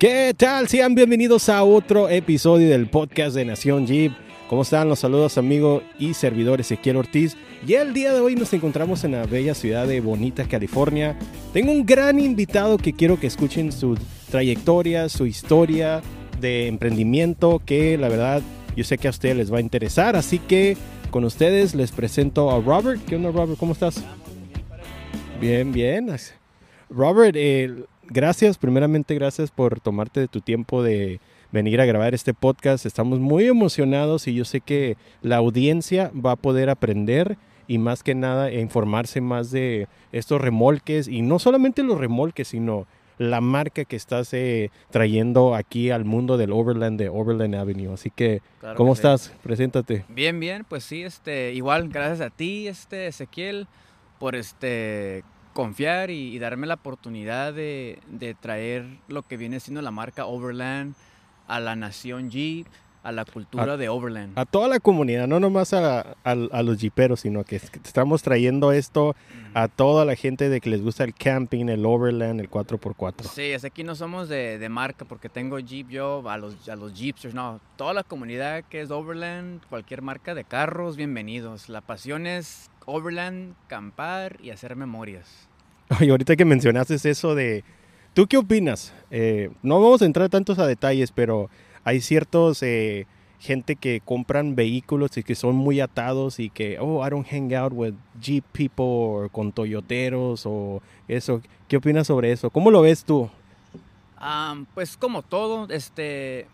¿Qué tal? Sean bienvenidos a otro episodio del podcast de Nación Jeep. ¿Cómo están? Los saludos amigo y servidor Ezequiel Ortiz. Y el día de hoy nos encontramos en la bella ciudad de Bonita, California. Tengo un gran invitado que quiero que escuchen su trayectoria, su historia de emprendimiento, que la verdad yo sé que a ustedes les va a interesar. Así que con ustedes les presento a Robert. ¿Qué onda Robert? ¿Cómo estás? Bien, bien. Robert, eh, gracias, primeramente gracias por tomarte de tu tiempo de venir a grabar este podcast. Estamos muy emocionados y yo sé que la audiencia va a poder aprender y más que nada informarse más de estos remolques y no solamente los remolques, sino la marca que estás eh, trayendo aquí al mundo del Overland de Overland Avenue. Así que, Claro ¿cómo que sí. estás? Preséntate. Bien, bien, pues sí, este, igual, gracias a ti, este, Ezequiel, por este confiar y, darme la oportunidad de, de traer lo que viene siendo la marca Overland a la nación Jeep, a la cultura A- de Overland. A toda la comunidad, no nomás a, a- a los jiperos, sino que es- que estamos trayendo esto a toda la gente de que les gusta el camping, el Overland, el 4x4. Sí, es aquí no somos de, de marca porque tengo Jeep yo, a los, a los Jeepsters, no, toda la comunidad que es Overland, cualquier marca de carros, bienvenidos. La pasión es Overland, campar y hacer memorias. Oye, ahorita que mencionaste eso de... ¿Tú qué opinas? Eh, no vamos a entrar tantos a detalles, pero hay ciertos... eh, gente que compran vehículos y que son muy atados y que, oh, I don't hang out with Jeep people o con Toyoteros o eso. ¿Qué opinas sobre eso? ¿Cómo lo ves tú? Am, pues como todo, este,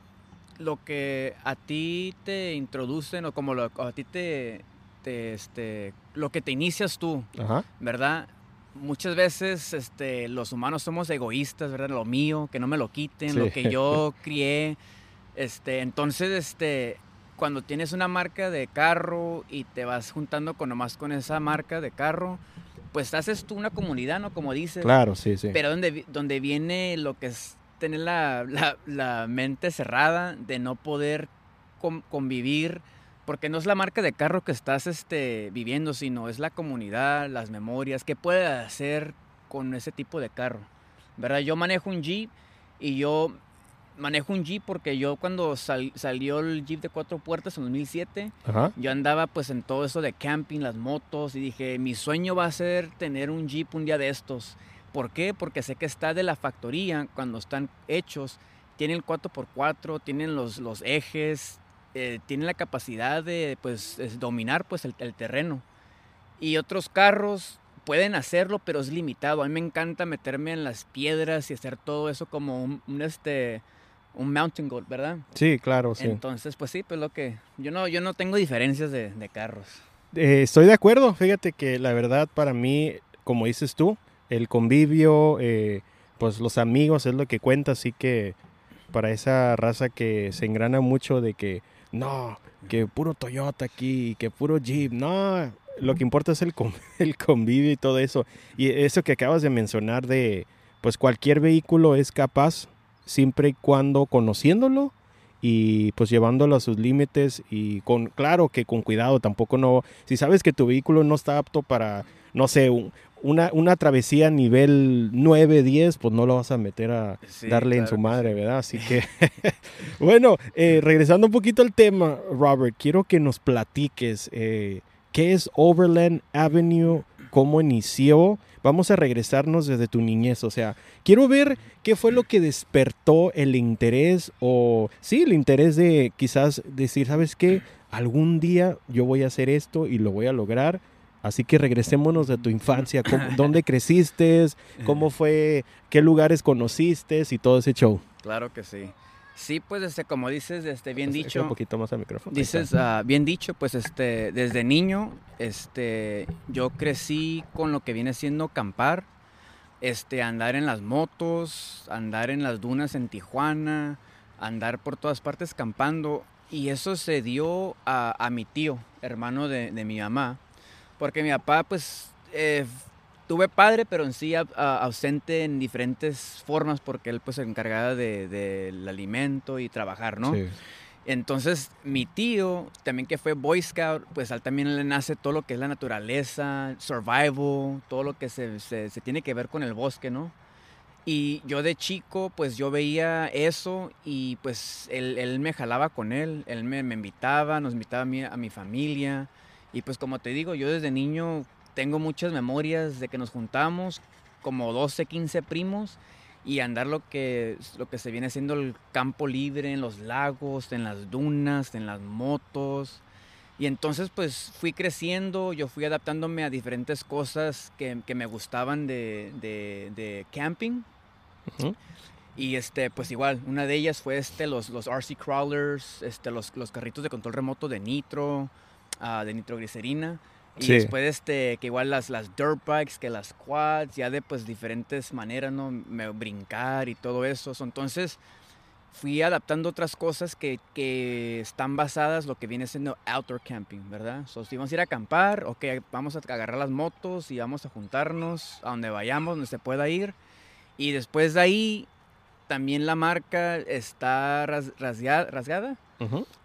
lo que a ti te introducen o como lo, a ti te, te, este, lo que te inicias tú, Ajá. ¿verdad? Muchas veces este, los humanos somos egoístas, ¿verdad? Lo mío, que no me lo quiten, Sí. lo que yo crié. Este, entonces, este, cuando tienes una marca de carro y te vas juntando con nomás con esa marca de carro, pues haces tú una comunidad, ¿no? Como dices. Claro, sí, sí. Pero donde, donde viene lo que es tener la, la- la mente cerrada de no poder con- convivir, porque no es la marca de carro que estás este, viviendo, sino es la comunidad, las memorias, qué puedes hacer con ese tipo de carro. ¿Verdad? Yo manejo un Jeep y yo manejo un Jeep porque yo cuando sal- salió el Jeep de cuatro puertas en 2007, Ajá. yo andaba pues en todo eso de camping, las motos y dije, mi sueño va a ser tener un Jeep un día de estos. ¿Por qué? Porque sé que está de la factoría, cuando están hechos, tienen el 4x4, tienen los, los ejes, eh, tienen la capacidad de pues es dominar pues el, el terreno. Y otros carros pueden hacerlo, pero es limitado. A mí me encanta meterme en las piedras y hacer todo eso como un, un, este, un mountain goat, ¿verdad? Sí, claro, sí. Entonces, pues sí, pues lo que... Yo no, yo no tengo diferencias de, de carros. Eh, estoy de acuerdo. Fíjate que la verdad para mí, como dices tú, el convivio, eh, pues los amigos es lo que cuenta. Así que para esa raza que se engrana mucho de que no, que puro Toyota aquí, que puro Jeep, no. Lo que importa es el, el convivio y todo eso. Y eso que acabas de mencionar de, pues cualquier vehículo es capaz, siempre y cuando conociéndolo y pues llevándolo a sus límites y con claro que con cuidado tampoco no si sabes que tu vehículo no está apto para no sé un- una, una travesía nivel 9, 10, pues no lo vas a meter a Sí, darle en su madre, ¿verdad? Así que, bueno, eh, regresando un poquito al tema, Robert, quiero que nos platiques eh, qué es Overland Avenue, cómo inició. Vamos a regresarnos desde tu niñez, o sea, quiero ver qué fue lo que despertó el interés o, sí, el interés de quizás decir, ¿sabes qué? Algún día yo voy a hacer esto y lo voy a lograr. Así que regresémonos de tu infancia, cómo- dónde creciste, cómo fue, qué lugares conociste y todo ese show. Claro que sí. Sí, pues este, como dices, este, bien Acércate dicho. Un poquito más al micrófono. Dices, ah, bien dicho, pues este, desde niño, este, yo crecí con lo que viene siendo campar, este, andar en las motos, andar en las dunas en Tijuana, andar por todas partes campando, y eso se dio a, a mi tío, hermano de, de mi mamá, porque mi papá, pues, eh, tuve padre, pero en sí a- a- ausente en diferentes formas, porque él, pues, se encargaba de- del alimento y trabajar, ¿no? Sí. Entonces, mi tío, también que fue Boy Scout, pues a él también le nace todo lo que es la naturaleza, survival, todo lo que se, se- se tiene que ver con el bosque, ¿no? Y yo de chico, pues yo veía eso y pues él, él me jalaba con él, él me, me invitaba, nos invitaba a mi, a mi familia. Y pues como te digo, yo desde niño tengo muchas memorias de que nos juntamos como 12, 15 primos y andar lo que, lo que se viene siendo el campo libre, en los lagos, en las dunas, en las motos. Y entonces pues fui creciendo, yo fui adaptándome a diferentes cosas que, que me gustaban de, de, de camping. Ujú. Y este, pues igual, una de ellas fue este, los, los RC crawlers, este, los, los carritos de control remoto de nitro, ah, de nitroglicerina. Y Sí. después este, que igual las, las dirt bikes, que las quads, ya de pues diferentes maneras, ¿no? Me, brincar y todo eso. So, Entonces fui adaptando otras cosas que, que están basadas lo que viene siendo outdoor camping, ¿verdad? So, si vamos a ir a acampar, ok, vamos a agarrar las motos y vamos a juntarnos a donde vayamos, donde se pueda ir. Y después de ahí, también la marca está ras- rasgada, rasgada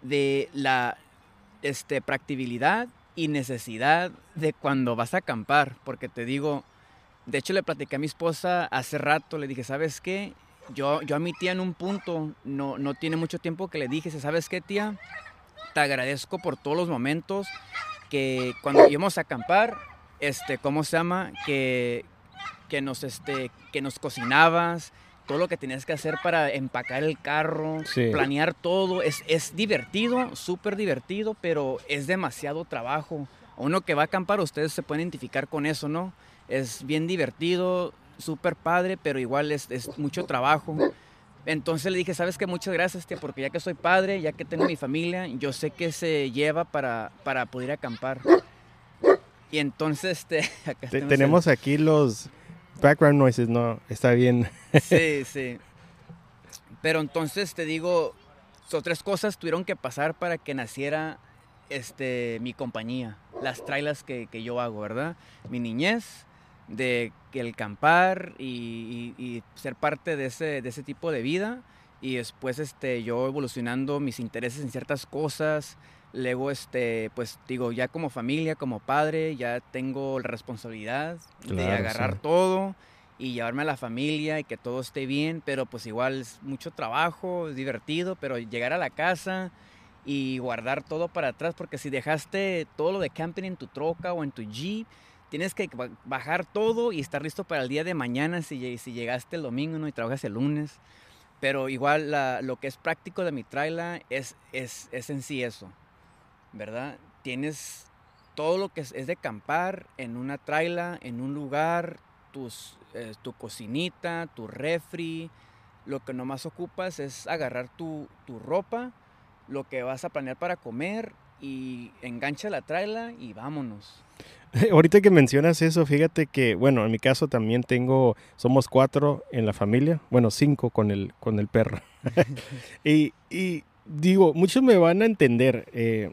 de la este, practicabilidad y necesidad de cuando vas a acampar. Porque te digo, de hecho le platicé a mi esposa hace rato, le dije, ¿sabes qué? Yo, yo a mi tía en un punto, no, no tiene mucho tiempo que le dije, ¿sabes qué tía? Te agradezco por todos los momentos que cuando íbamos a acampar, este, ¿cómo se llama? Que, que, nos, este, que nos cocinabas, todo lo que tenías que hacer para empacar el carro, Sí. planear todo. Es, es divertido, súper divertido, pero es demasiado trabajo. Uno que va a acampar, ustedes se pueden identificar con eso, ¿no? Es bien divertido, súper padre, pero igual es, es mucho trabajo. Entonces le dije, ¿sabes qué? Muchas gracias, tía, porque ya que soy padre, ya que tengo mi familia, yo sé que se lleva para, para poder acampar. Y entonces, este, acá Te- el- tenemos aquí los background noises, no, está bien. Sí, sí. Pero entonces te digo, son tres cosas tuvieron que pasar para que naciera este, mi compañía, las trailas que, que yo hago, ¿verdad? Mi niñez, de el campar y, y- y ser parte de ese, de ese tipo de vida. Y después este, yo evolucionando mis intereses en ciertas cosas. Luego, este, pues digo, ya como familia, como padre, ya tengo la responsabilidad de Claro, agarrar sí. todo y llevarme a la familia y que todo esté bien, pero pues igual es mucho trabajo, es divertido, pero llegar a la casa y guardar todo para atrás, porque si dejaste todo lo de camping en tu troca o en tu jeep, tienes que ba- bajar todo y estar listo para el día de mañana si, si llegaste el domingo ¿no? y trabajas el lunes. Pero igual la- lo que es práctico de mi trailer es, es, es en sí eso, ¿verdad? Tienes todo lo que es, es de campar en una traila, en un lugar, tus, eh, tu cocinita, tu refri. Lo que nomás ocupas es agarrar tu, tu ropa, lo que vas a planear para comer y engancha la traila y vámonos. Ahorita que mencionas eso, fíjate que, bueno, en mi caso también tengo, somos cuatro en la familia, bueno, cinco con el, con el perro. y, y digo, muchos me van a entender, eh,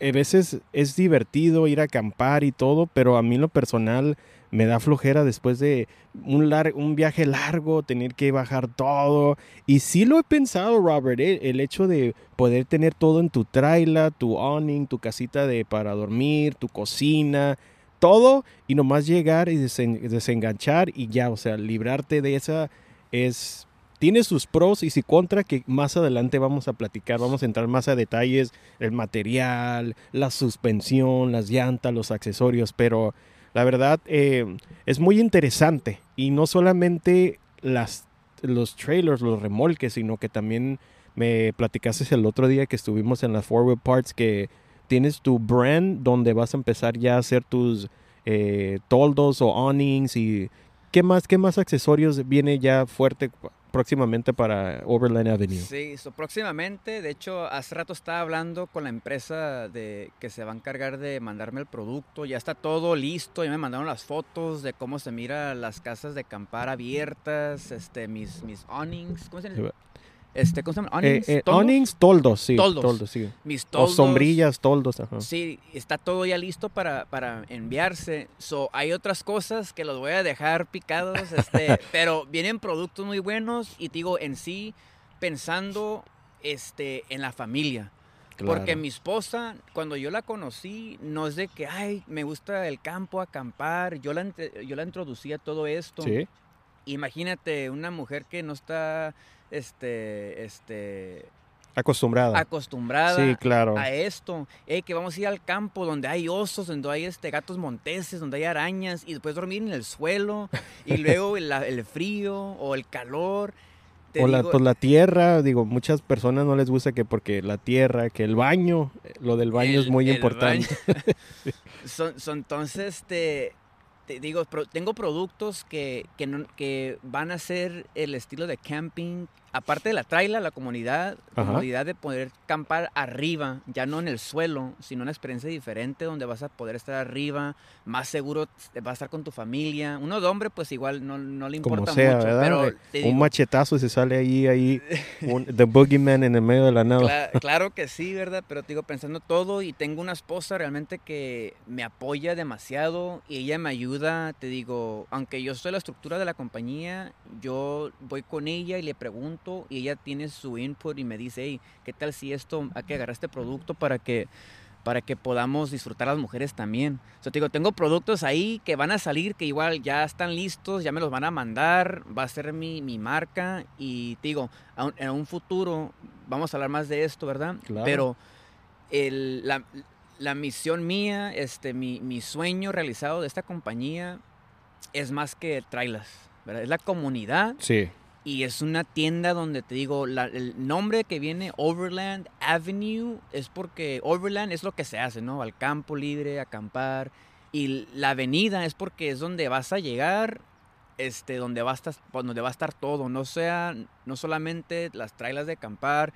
a veces es divertido ir a acampar y todo, pero a mí lo personal me da flojera después de un, lar- un viaje largo, tener que bajar todo. Y sí lo he pensado, Robert, eh, el hecho de poder tener todo en tu traila, tu awning, tu casita de para dormir, tu cocina, todo, y nomás llegar y desen- desenganchar y ya, o sea, librarte de esa es... Tiene sus pros y sus contra que más adelante vamos a platicar, vamos a entrar más a detalles, el material, la suspensión, las llantas, los accesorios, pero la verdad eh, es muy interesante. Y no solamente las, los trailers, los remolques, sino que también me platicaste el otro día que estuvimos en las Forward Parts que tienes tu brand donde vas a empezar ya a hacer tus eh, toldos o awnings y qué más, qué más accesorios viene ya fuerte próximamente para Overland Avenue. Sí, so, próximamente, de hecho, hace rato estaba hablando con la empresa de que se va a encargar de mandarme el producto. Ya está todo listo, ya me mandaron las fotos de cómo se mira las casas de acampar abiertas, este, mis, mis awnings, ¿cómo se llama? Este, ¿cómo se llama? Eh, Awnings, eh, ¿toldos? awnings, toldos, sí. Toldos. sí. mis O toldos. sombrillas, toldos, ajá. Sí, está todo ya listo para, para enviarse. So, hay otras cosas que los voy a dejar picados, este, pero vienen productos muy buenos y te digo, en sí, pensando este, en la familia. Porque Claro. mi esposa, cuando yo la conocí, no es de que, ay, me gusta el campo, acampar. Yo la, yo la introducí a todo esto. Sí. Imagínate una mujer que no está, este, este, Acostumbrada. acostumbrada Sí, claro. a esto. Ey, que vamos a ir al campo donde hay osos, donde hay este, gatos monteses, donde hay arañas, y después dormir en el suelo, y luego el, el frío o el calor. Te o la, pues la tierra, digo, muchas personas no les gusta que porque la tierra, que el baño, eh, lo del baño es muy importante. son, son- entonces, este, digo, tengo productos que, que van a ser el estilo de camping, aparte de la traila, la comunidad, Ajá. comodidad de poder campar arriba, ya no en el suelo, sino una experiencia diferente donde vas a poder estar arriba, más seguro, vas a estar con tu familia. Uno de hombre, pues igual no, no le Como importa sea, mucho, ¿verdad? pero Un digo, machetazo se sale ahí, ahí, un, The Boogeyman en el medio de la nada. Cla- claro que sí, ¿verdad? Pero te digo, pensando todo y tengo una esposa realmente que me apoya demasiado y ella me ayuda, te digo, aunque yo soy la estructura de la compañía, yo voy con ella y le pregunto y ella tiene su input y me dice, hey, ¿qué tal si esto, hay que agarrar este producto para que para que podamos disfrutar las mujeres también. O sea, te digo, tengo productos ahí que van a salir, que igual ya están listos, ya me los van a mandar, va a ser mi, mi marca y te digo, un- en un futuro vamos a hablar más de esto, ¿verdad? Claro. Pero el- la, la misión mía, este, mi, mi sueño realizado de esta compañía es más que trailas, ¿verdad? Es la comunidad Sí. Y es una tienda donde te digo, el nombre que viene Overland Avenue es porque Overland es lo que se hace, ¿no? Al campo libre, acampar. Y la avenida es porque es donde vas a llegar, este, donde va a estar, donde va a estar todo. No sea, no solamente las trailas de acampar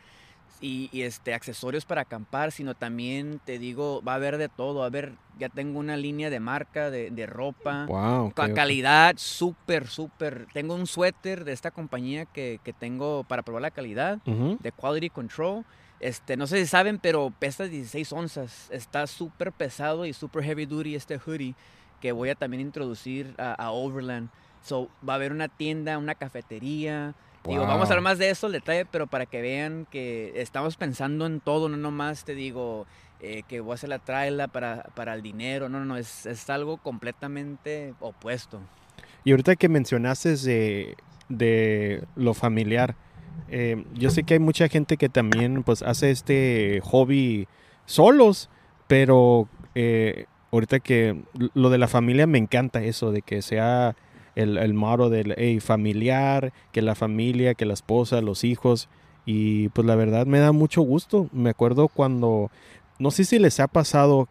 y, y, este, accesorios para acampar, sino también, te digo, va a haber de todo. A haber, ya tengo una línea de marca de, de ropa. Wow. Ca- calidad súper, súper. Tengo un suéter de esta compañía que, que tengo para probar la calidad, de Quality Control. Este, no sé si saben, pero pesa 16 onzas. Está súper pesado y súper heavy duty este hoodie que voy a también introducir a, a Overland. So, va a haber una tienda, una cafetería. Digo, vamos a hablar más de eso, el detalle, pero para que vean que estamos pensando en todo, no nomás te digo eh, que voy a hacer la traila para, para el dinero, no, no, no, es, es algo completamente opuesto. Y ahorita que mencionaste de, de lo familiar, eh, yo sé que hay mucha gente que también pues hace este hobby solos, pero eh, ahorita que lo de la familia me encanta eso, de que sea el, el motto del hey, familiar, que la familia, que la esposa, los hijos. Y pues la verdad me da mucho gusto. Me acuerdo cuando, no sé si les ha pasado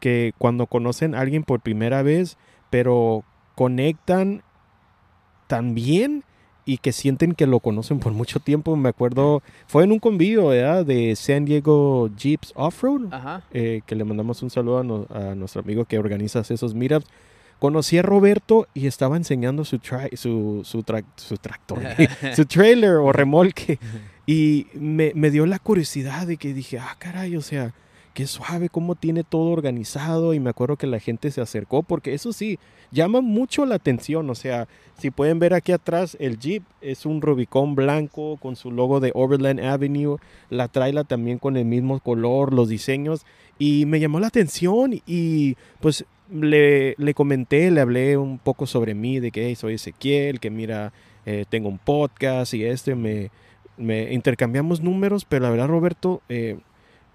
que cuando conocen a alguien por primera vez, pero conectan tan bien y que sienten que lo conocen por mucho tiempo. Me acuerdo, fue en un convivio ¿verdad? de San Diego Jeeps Off-Road, eh, que le mandamos un saludo a, no- a nuestro amigo que organiza esos meetups. Conocí a Roberto y estaba enseñando su, tra- su, su, tra- su tractor, su trailer o remolque. Y me, me dio la curiosidad de que dije, ah, caray, o sea, qué suave, cómo tiene todo organizado. Y me acuerdo que la gente se acercó, porque eso sí, llama mucho la atención. O sea, si pueden ver aquí atrás, el Jeep es un Rubicon blanco con su logo de Overland Avenue. La traila también con el mismo color, los diseños. Y me llamó la atención y pues le, le comenté, le hablé un poco sobre mí, de que "Hey, soy Ezequiel, que mira, eh, tengo un podcast y este, me, me intercambiamos números, pero la verdad, Roberto, eh,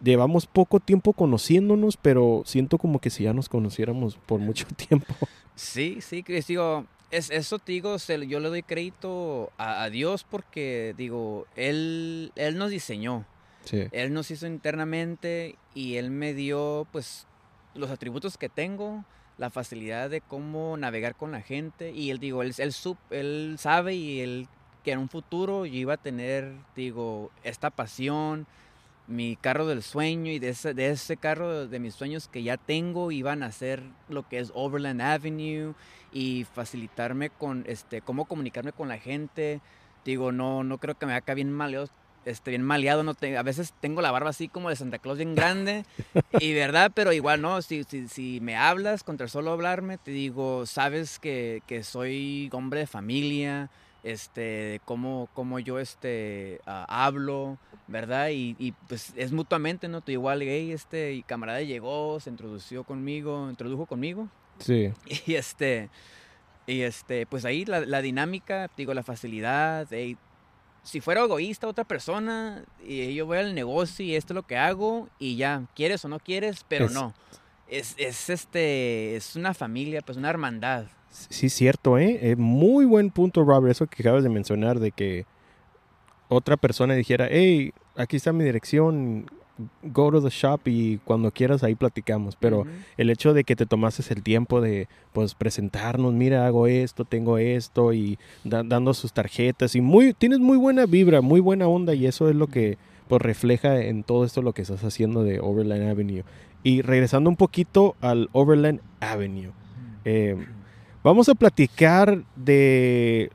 llevamos poco tiempo conociéndonos, pero siento como que si ya nos conociéramos por mucho tiempo. Sí, sí, Chris, digo, es, eso digo, se- yo le doy crédito a, a Dios porque, digo, él, él nos diseñó, Sí. Él nos hizo internamente y Él me dio, pues, los atributos que tengo, la facilidad de cómo navegar con la gente y Él, digo, Él, él, sup- él sabe y Él que en un futuro yo iba a tener, digo, esta pasión, mi carro del sueño y de ese, de ese carro de mis sueños que ya tengo iban a ser lo que es Overland Avenue y facilitarme con, este, cómo comunicarme con la gente. Digo, no, no creo que me haga bien maleado, este, bien maleado, no te- a veces tengo la barba así como de Santa Claus bien grande, y verdad, pero igual no, si, si, si me hablas, contra solo hablarme, te digo, sabes que, que soy hombre de familia, este, de cómo, cómo yo este, ah, hablo, ¿verdad? Y, y, pues es mutuamente, ¿no? Tú igual, gay, este, y camarada llegó, se introdució conmigo, introdujo conmigo, Sí. y este, Y este, pues ahí la, la dinámica, digo, la facilidad, ey, si fuera egoísta otra persona, y yo voy al negocio y esto es lo que hago, y ya, quieres o no quieres, pero Es- no. Es, es este, es una familia, pues una hermandad. Sí, cierto, ¿eh? Eh, Muy buen punto, Robert, eso que acabas de mencionar, de que otra persona dijera, hey, aquí está mi dirección, go to the shop y cuando quieras ahí platicamos. Pero el hecho de que te tomases el tiempo de, pues, presentarnos, mira, hago esto, tengo esto, y da- dando sus tarjetas, y muy, tienes muy buena vibra, muy buena onda, y eso es lo que, pues, refleja en todo esto lo que estás haciendo de Overland Avenue. Y regresando un poquito al Overland Avenue. Eh, vamos a platicar de...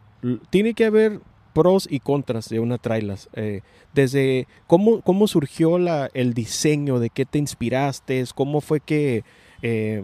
Tiene que haber pros y contras de una trailas. eh, desde cómo, cómo surgió la, el diseño, de qué te inspiraste, cómo fue que... eh,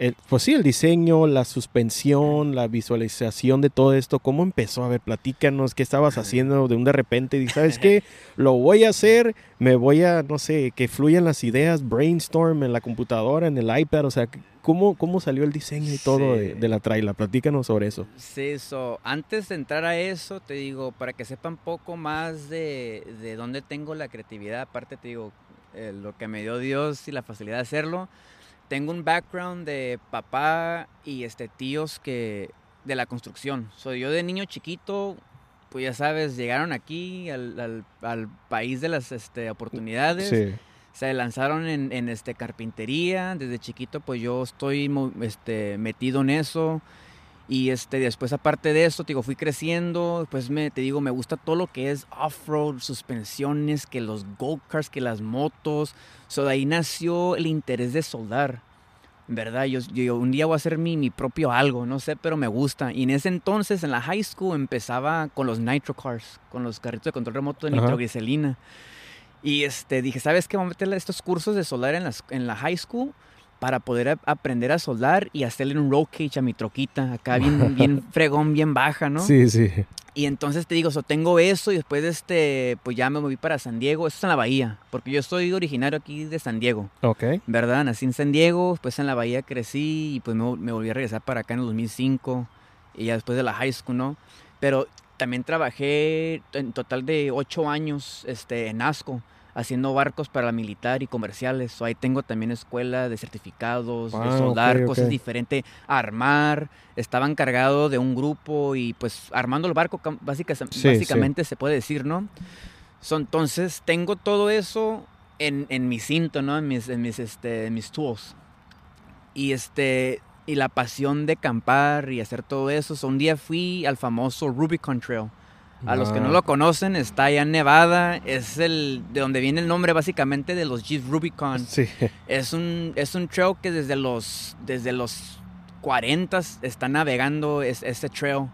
el- pues sí, el diseño, la suspensión, la visualización de todo esto, ¿cómo empezó? A ver, platícanos, ¿qué estabas haciendo de un de repente? Y ¿sabes qué? Lo voy a hacer, me voy a, no sé, que fluyan las ideas, brainstorm en la computadora, en el iPad, o sea, ¿cómo, cómo salió el diseño y todo de, la traila? Platícanos sobre eso. Sí, so, antes de entrar a eso, te digo, para que sepan poco más de, de dónde tengo la creatividad, aparte te digo, eh, lo que me dio Dios y la facilidad de hacerlo, tengo un background de papá y este, tíos que de la construcción. Soy yo de niño chiquito, pues ya sabes, llegaron aquí al, al- al país de las este, oportunidades Sí. se lanzaron en, en, este carpintería desde chiquito pues yo estoy este metido en eso y este después aparte de eso te digo fui creciendo pues me te digo me gusta todo lo que es off-road suspensiones que los go-karts que las motos so de ahí nació el interés de soldar verdad yo, yo un día voy a hacer mi, mi propio algo no sé pero me gusta y en ese entonces en la high school empezaba con los nitro cars con los carritos de control remoto de nitroglicerina y este, dije, ¿sabes qué? Vamos a meterle estos cursos de soldar en, las, en la high school para poder aprender a soldar y hacerle un roll cage a mi troquita, acá bien, bien fregón, bien baja, ¿no? Sí, sí. Y entonces te digo, so, tengo eso y después este, pues ya me moví para San Diego, eso es en la bahía, porque yo soy originario aquí de San Diego, Ok. ¿verdad? Nací en San Diego, después en la bahía crecí y pues me, me volví a regresar para acá en el 2005 y ya después de la high school, ¿no? Pero también trabajé en total de ocho años este, en ASCO, haciendo barcos para la militar y comerciales. So, ahí tengo también escuela de certificados, de soldar ok, cosas diferentes, armar. Estaba encargado de un grupo y pues armando el barco, cam- básica- Sí, básicamente se puede decir, ¿no? So, entonces tengo todo eso en, en mi cinto, ¿no? En mis, en mis, este, en mis tools. Y este y la pasión de acampar y hacer todo eso. So, un día fui al famoso Rubicon Trail. A los que no Ah. lo conocen, está allá en Nevada. Es el de donde viene el nombre básicamente de los Jeep Rubicon. Sí. Es un, es un trail que desde los, desde los 40 está navegando es, ese trail.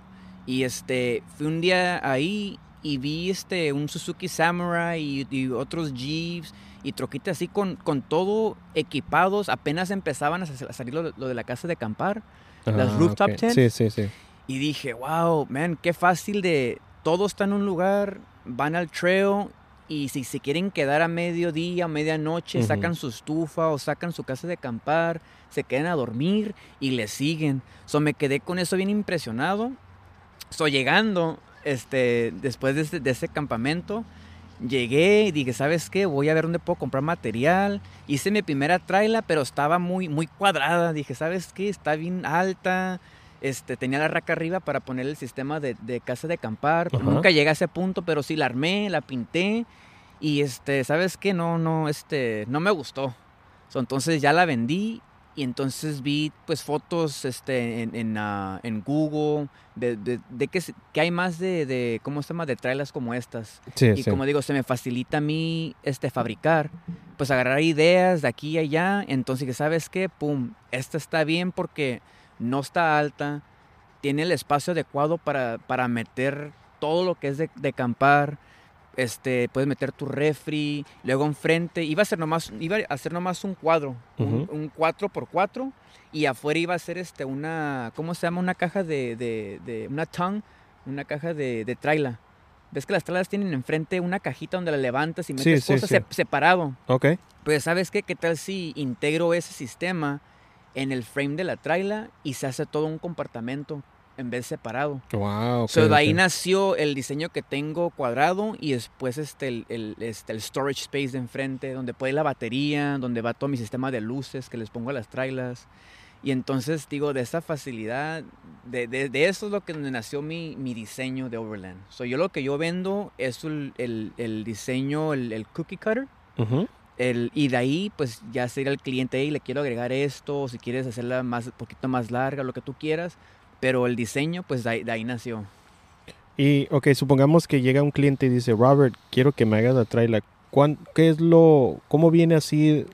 Y este, fui un día ahí y vi este, un Suzuki Samurai y, y otros Jeeps y troquitas así con, con todo equipados. Apenas empezaban a sa- a salir lo, lo de la casa de acampar. Las Ah, rooftop ok. tents. Sí, sí, sí. Y dije, wow, man, qué fácil de... Todo está en un lugar, van al trail y si se quieren quedar a mediodía, a medianoche, Ujú. sacan su estufa o sacan su casa de acampar, se quedan a dormir y le siguen. So me quedé con eso bien impresionado. So llegando, este, después de ese, de ese campamento, llegué y dije, ¿sabes qué? Voy a ver dónde puedo comprar material. Hice mi primera traila, pero estaba muy, muy cuadrada. Dije, ¿sabes qué? Está bien alta. Este, tenía la raca arriba para poner el sistema de, de casa de acampar. Ajá. Nunca llegué a ese punto, pero sí la armé, la pinté. Y este, ¿sabes qué? No, no, este, no me gustó. So, entonces ya la vendí y entonces vi pues fotos este, en, en, ah, en Google de, de, de que, que hay más de, de, ¿cómo se llama? De trailas como estas. Sí, Y sí. como digo, se me facilita a mí este, fabricar, pues agarrar ideas de aquí y allá. Entonces, ¿sabes qué? Pum, esta está bien porque no está alta, tiene el espacio adecuado para, para meter todo lo que es de, de acampar. Este, puedes meter tu refri, luego enfrente, iba a ser nomás, iba a hacer nomás un cuadro, un, Ujú. un 4x4, y afuera iba a ser este, una, ¿cómo se llama? Una caja de, de, de una tongue, una caja de, de traila. ¿Ves que las trailas tienen enfrente una cajita donde la levantas y Sí, metes sí, cosas sí. sep- separado? Ok. Pues, ¿sabes qué? ¿Qué tal si integro ese sistema en el frame de la traila y se hace todo un compartimento en vez separado. Wow. ok, So, de ahí nació el diseño que tengo cuadrado y después este, el, el- este, el storage space de enfrente, donde puede la batería, donde va todo mi sistema de luces que les pongo a las trailers. Y entonces, digo, de esa facilidad, de, de- de eso es lo que nació mi, mi diseño de Overland. So, yo lo que yo vendo es el, el- diseño, el, cookie cutter. Ujú. El, y de ahí, pues ya sería el cliente, y le quiero agregar esto, o si quieres hacerla más, un poquito más larga, lo que tú quieras. Pero el diseño, pues de ahí, de ahí nació. Y, ok, supongamos que llega un cliente y dice, Robert, quiero que me hagas la trailer. ¿Cuán- ¿Qué es lo, cómo viene así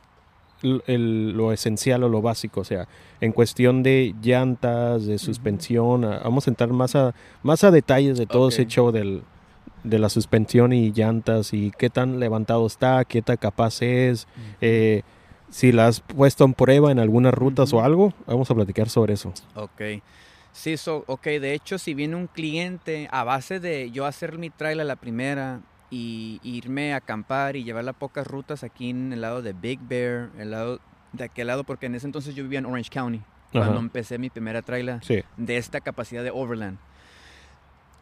el- lo esencial o lo básico? O sea, en cuestión de llantas, de suspensión, a- vamos a entrar más a, más a detalles de todo ese Ok. show del, de la suspensión y llantas y qué tan levantado está, qué tan capaz es, eh, si la has puesto en prueba en algunas rutas o algo, vamos a platicar sobre eso. Ok. Sí, so, ok, de hecho, si viene un cliente a base de yo hacer mi trailer la primera y irme a acampar y llevar las pocas rutas aquí en el lado de Big Bear, el lado de aquel lado, porque en ese entonces yo vivía en Orange County, cuando Ajá. empecé mi primera trailer Sí. de esta capacidad de overland.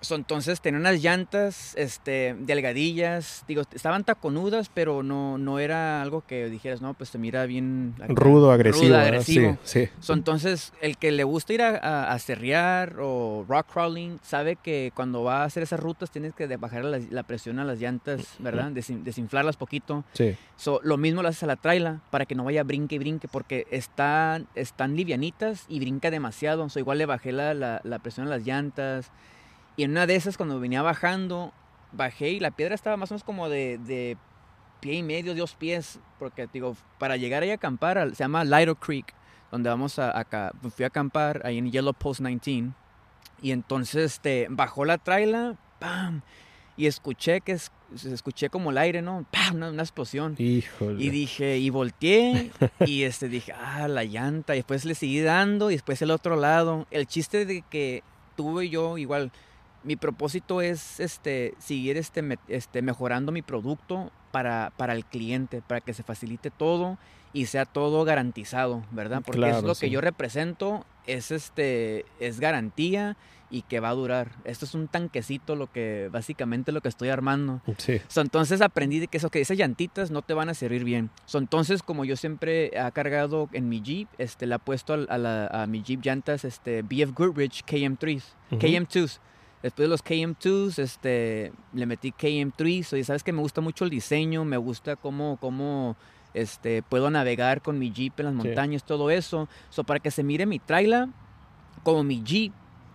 So, entonces tenía unas llantas este, delgadillas, digo, estaban taconudas, pero no, no era algo que dijeras, no, pues se mira bien... acá, Rudo, agresivo. agresivo. Sí, sí. So, entonces, el que le gusta ir a, a, a cerrear o rock crawling, sabe que cuando va a hacer esas rutas tienes que bajar la, la presión a las llantas, ¿verdad? Desin- desinflarlas poquito. sí. So, lo mismo lo haces a la traila para que no vaya brinque y brinque porque están, están livianitas y brinca demasiado. So, igual le bajé la, la, la presión a las llantas. Y en una de esas, cuando venía bajando, bajé y la piedra estaba más o menos como de, de pie y medio, dos pies. Porque, digo, para llegar ahí a acampar, se llama Lido Creek, donde vamos a, acá, fui a acampar ahí en Yellow Post 19. Y entonces este, bajó la traila, ¡pam! Y escuché que es, escuché como el aire, ¿no? ¡Pam! Una, una explosión. Híjole. Y dije, y volteé, y este dije, ah, la llanta. Y después le seguí dando, y después el otro lado. El chiste de que tuve yo igual, mi propósito es este, seguir este, me- este, mejorando mi producto para, para el cliente, para que se facilite todo y sea todo garantizado, ¿verdad? Porque Claro, es lo sí. que yo represento, es este, es garantía y que va a durar. Esto es un tanquecito, lo que básicamente lo que estoy armando. Sí. So, entonces aprendí de que eso que esas llantitas no te van a servir bien. So, entonces, como yo siempre he cargado en mi Jeep, este, le he puesto al- a, la- a mi Jeep llantas este, BF Goodrich KM3s, Ujú. KM2s. Después de los KM2s, este, le metí KM3s. Y sabes que me gusta mucho el diseño, me gusta cómo, cómo este, puedo navegar con mi Jeep en las Sí. montañas, todo eso. So, para que se mire mi trailer como mi Jeep,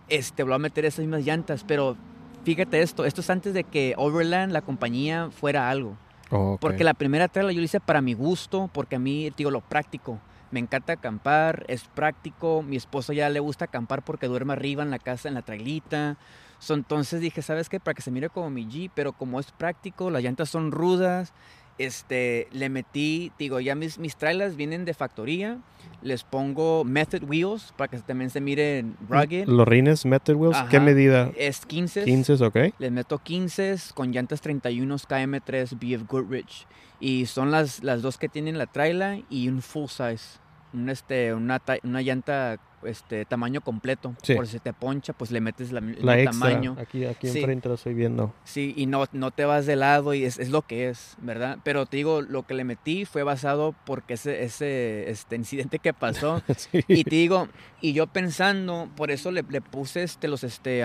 este, voy a meter esas mismas llantas. Pero fíjate esto, esto es antes de que Overland, la compañía, fuera algo. Ok. Porque la primera trailer yo la hice para mi gusto, porque a mí, digo, lo práctico. Me encanta acampar, es práctico. Mi esposa ya le gusta acampar porque duerme arriba en la casa, en la trailita. So, entonces dije, ¿sabes qué? Para que se mire como mi Jeep, pero como es práctico, las llantas son rudas. Este, le metí, digo, ya mis, mis trailers vienen de factoría. Les pongo Method Wheels para que también se miren rugged. Los rines Metal Wheels, ¿qué medida? Es 15. 15, ok. Les meto 15 con llantas 31 KM3 BF Goodrich. Y son las, las dos que tienen la trailer y un full size. Un, este, una, una llanta este, tamaño completo. Sí. Por si se te poncha, pues le metes la, el La mismo extra. tamaño. Aquí, aquí Sí. enfrente lo estoy viendo. Sí, y no, no te vas de lado y es, es lo que es, ¿verdad? Pero te digo, lo que le metí fue basado porque ese, ese este incidente que pasó. Sí. Y te digo, y yo pensando, por eso le, le puse este, los, este,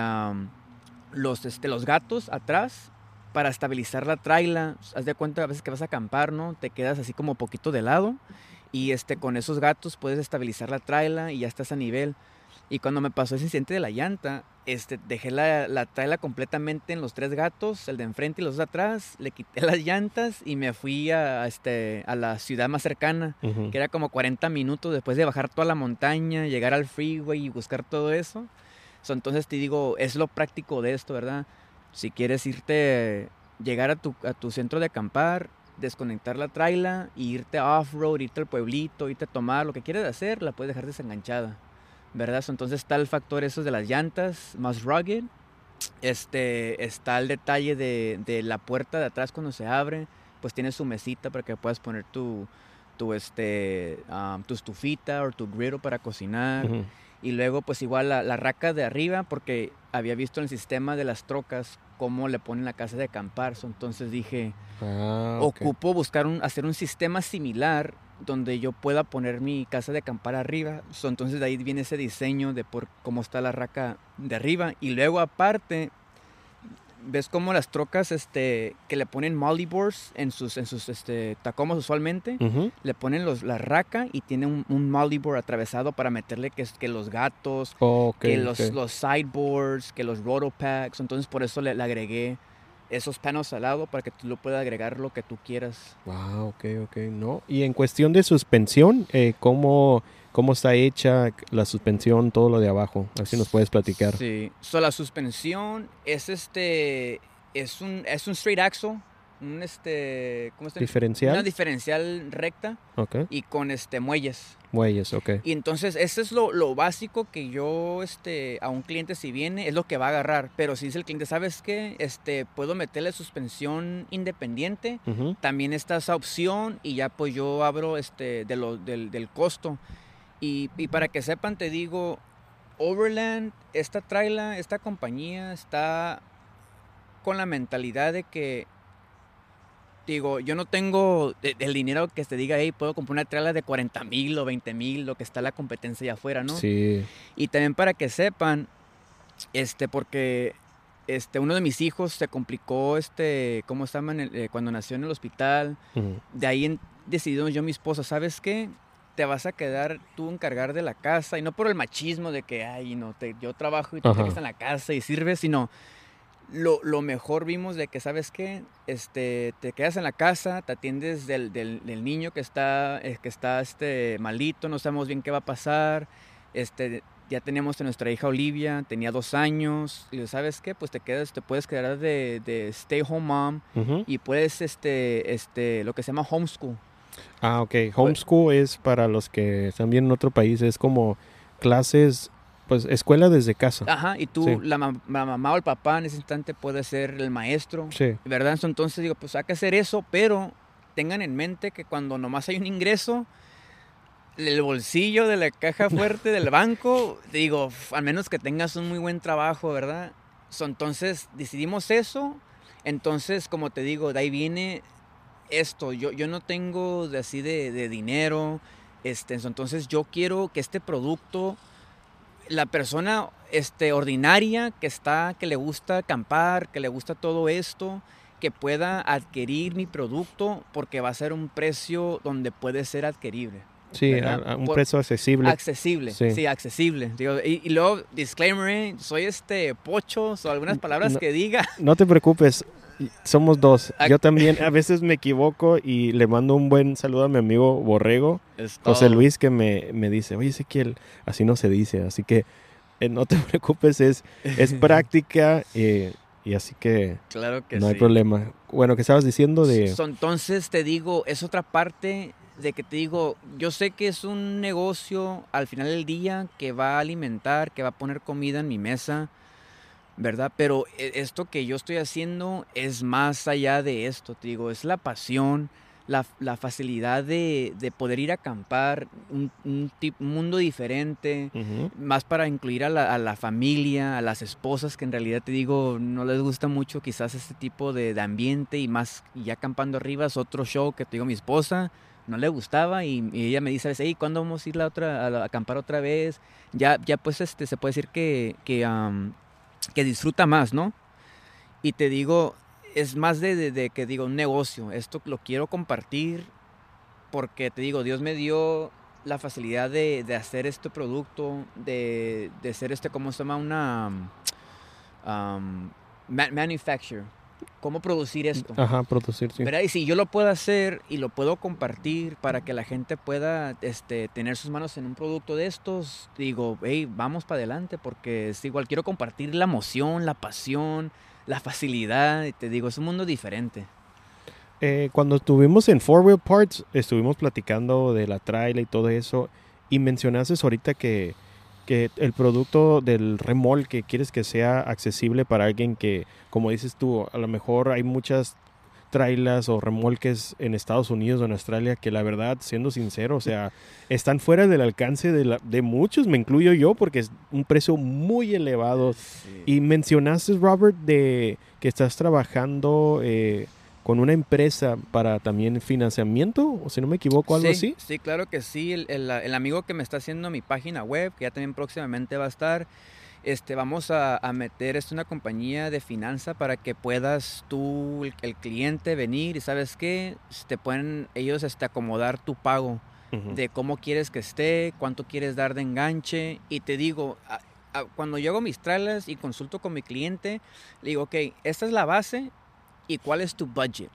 los, este, los gatos atrás para estabilizar la traila. Haz de cuenta a veces que vas a acampar, ¿no? Te quedas así como poquito de lado y este, con esos gatos puedes estabilizar la traila y ya estás a nivel. Y cuando me pasó ese incidente de la llanta, este, dejé la, la traila completamente en los tres gatos, el de enfrente y los de atrás, le quité las llantas y me fui a, este, a la ciudad más cercana que era como 40 minutos después de bajar toda la montaña, llegar al freeway y buscar todo eso. So, entonces te digo, es lo práctico de esto, ¿verdad? Si quieres irte, llegar a tu, a tu centro de acampar, desconectar la traila, e irte off-road, irte al pueblito, irte a tomar, lo que quieres hacer, la puedes dejar desenganchada, ¿verdad? Entonces está el factor esos de las llantas, más rugged. Este, está el detalle de, de la puerta de atrás cuando se abre, pues tiene su mesita para que puedas poner tu, tu, este, um, tu estufita o tu griddle para cocinar. Y luego, pues igual la, la raca de arriba, porque había visto en el sistema de las trocas cómo le ponen la casa de acampar. Entonces dije, Ah, ocupo buscar un, hacer un sistema similar donde yo pueda poner mi casa de acampar arriba. So, entonces de ahí viene ese diseño de por cómo está la raca de arriba. Y luego aparte, ves cómo las trocas este, que le ponen mollyboards en sus, en sus este, tacomas usualmente. Le ponen los, la raca y tiene un, un mollyboard atravesado para meterle que, los gatos, que los, sideboards, que los rotopacks. Entonces por eso le, le agregué esos panos al lado para que tú lo puedas agregar lo que tú quieras. Ah, ok, ok. No. Y en cuestión de suspensión, eh, ¿cómo, ¿cómo está hecha la suspensión, todo lo de abajo? A ver si nos puedes platicar. Sí. So, la suspensión es este es un es un straight axle, un este ¿cómo llama? ¿Diferencial? Una diferencial recta Ok. y con este muelles. Muelles, ok. Y entonces, eso es lo, lo básico que yo, este, a un cliente si viene, es lo que va a agarrar. Pero si dice el cliente, ¿sabes qué? Este, puedo meterle suspensión independiente. También está esa opción y ya pues yo abro este, de lo, del, del costo. Y, y para que sepan, te digo, Overland, esta traila, esta compañía está con la mentalidad de que, digo, yo no tengo el dinero que te diga, hey, puedo comprar una traila de 40 mil o 20 mil, lo que está la competencia allá afuera, ¿no? Sí. Y también para que sepan, este, porque este, uno de mis hijos se complicó, este, ¿cómo se llama? Eh, cuando nació en el hospital. De ahí en- decidimos yo y mi esposa, ¿sabes qué? Te vas a quedar tú encargar de la casa. Y no por el machismo de que, ay, no, te, yo trabajo y tú te quedas en la casa y sirves, sino lo, lo mejor vimos de que, ¿sabes qué? Este, te quedas en la casa, te atiendes del, del- del niño que está, eh, que está este, malito, no sabemos bien qué va a pasar. Este, ya teníamos a nuestra hija Olivia, tenía dos años. Y ¿sabes qué? Pues te quedas, te puedes quedar de, de stay home mom y puedes, este, este, lo que se llama homeschool. Ah, ok. Homeschool es para los que están bien en otro país, es como clases, pues escuela desde casa. Ajá, y tú, Sí. la, la mamá o el papá en ese instante puede ser el maestro, Sí. ¿verdad? Entonces digo, pues hay que hacer eso, pero tengan en mente que cuando nomás hay un ingreso, el bolsillo de la caja fuerte del banco, digo, al menos que tengas un muy buen trabajo, ¿verdad? So, entonces decidimos eso, entonces como te digo, de ahí viene esto, yo, yo no tengo de así de, de dinero, este, entonces yo quiero que este producto, la persona este, ordinaria que está, que le gusta acampar, que le gusta todo esto, que pueda adquirir mi producto porque va a ser un precio donde puede ser adquirible. Sí, a- a un Por- precio accesible. Accesible, sí, Sí. accesible. Digo, y, y luego, disclaimer, ¿eh? soy este pocho o algunas palabras No. que diga. No te preocupes, somos dos. Yo también a veces me equivoco y le mando un buen saludo a mi amigo Borrego, José. Luis, que me, me dice, oye Ezequiel, así no se dice, así que eh, no te preocupes, es, es práctica eh, y así que Claro que no hay problema. Bueno, que estabas diciendo de... So, entonces te digo, es otra parte de que te digo, yo sé que es un negocio al final del día que va a alimentar, que va a poner comida en mi mesa, ¿verdad? Pero e- esto que yo estoy haciendo es más allá de esto, te digo, es la pasión, la, la facilidad de, de poder ir a acampar, un, un tip- un mundo diferente, Ujú. más para incluir a la, a la familia, a las esposas que en realidad te digo no les gusta mucho quizás este tipo de, de ambiente y más ya acampando arriba es otro show que te digo mi esposa no le gustaba y, y ella me dice, hey, ¿cuándo vamos a ir la otra, a, a acampar otra vez? Ya, ya pues este, se puede decir que, que, am, que disfruta más, ¿no? Y te digo, es más de, de- que digo, un negocio, esto lo quiero compartir porque te digo, Dios me dio la facilidad de, de hacer este producto, de, de ser este, ¿cómo se llama? Una um, ma- manufacture. ¿Cómo producir esto? Ajá, producir, sí. ¿Verdad? Y si yo lo puedo hacer y lo puedo compartir para que la gente pueda este, tener sus manos en un producto de estos, digo, hey, vamos para adelante porque es igual, quiero compartir la emoción, la pasión, la facilidad. Y te digo, es un mundo diferente. Eh, cuando estuvimos en Four Wheel Parts, estuvimos platicando de la trailer y todo eso, y mencionaste ahorita que, que el producto del remolque quieres que sea accesible para alguien que, como dices tú, a lo mejor hay muchas trailers o remolques en Estados Unidos o en Australia que la verdad, siendo sincero, o sea, están fuera del alcance de, la- de muchos, me incluyo yo, porque es un precio muy elevado. Y mencionaste, Robert, de que estás trabajando eh, con una empresa para también financiamiento, o si no me equivoco, algo sí, así. Sí, claro que sí. El, el- el amigo que me está haciendo mi página web, que ya también próximamente va a estar, este, vamos a, a meter es una compañía de finanza para que puedas tú, el, el cliente, venir y sabes qué, te pueden ellos este, acomodar tu pago Ujú. de cómo quieres que esté, cuánto quieres dar de enganche. Y te digo, a- a- cuando yo hago mis trailers y consulto con mi cliente, le digo, ok, esta es la base y cuál es tu budget.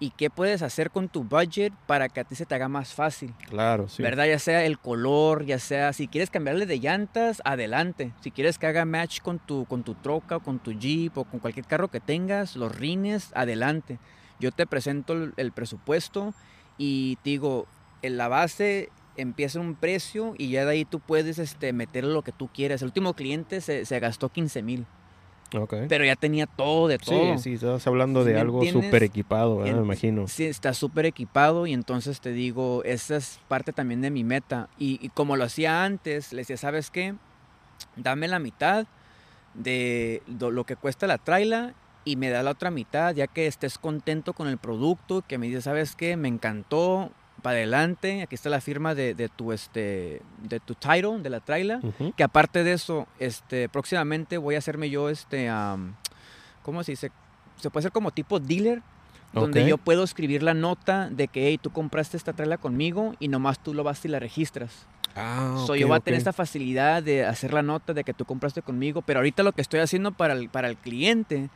Y qué puedes hacer con tu budget para que a ti se te haga más fácil. Claro, sí. ¿Verdad? Ya sea el color, ya sea si quieres cambiarle de llantas, adelante. Si quieres que haga match con tu, con tu troca o con tu jeep o con cualquier carro que tengas, los rines, adelante. Yo te presento el, el presupuesto y te digo, en la base empieza un precio y ya de ahí tú puedes este, meter lo que tú quieras. El último cliente se, se gastó 15 mil, Pero ya tenía todo de todo. Sí, sí, estás hablando de ¿Me algo súper equipado, me imagino. Sí, está súper equipado y entonces te digo, esa es parte también de mi meta. Y, y como lo hacía antes, le decía, ¿sabes qué? Dame la mitad de lo que cuesta la traila y me da la otra mitad, ya que estés contento con el producto, que me dices, ¿sabes qué? Me encantó, para adelante, aquí está la firma de, de tu, este, de tu title, de la traila. Que aparte de eso, este, próximamente voy a hacerme yo, este, am, ¿cómo se dice? Se puede hacer como tipo dealer, donde yo puedo escribir la nota de que, hey, tú compraste esta traila conmigo y nomás tú lo vas y la registras. Ah, So, ok, yo voy a tener esta facilidad de hacer la nota de que tú compraste conmigo, pero ahorita lo que estoy haciendo para el, para el cliente,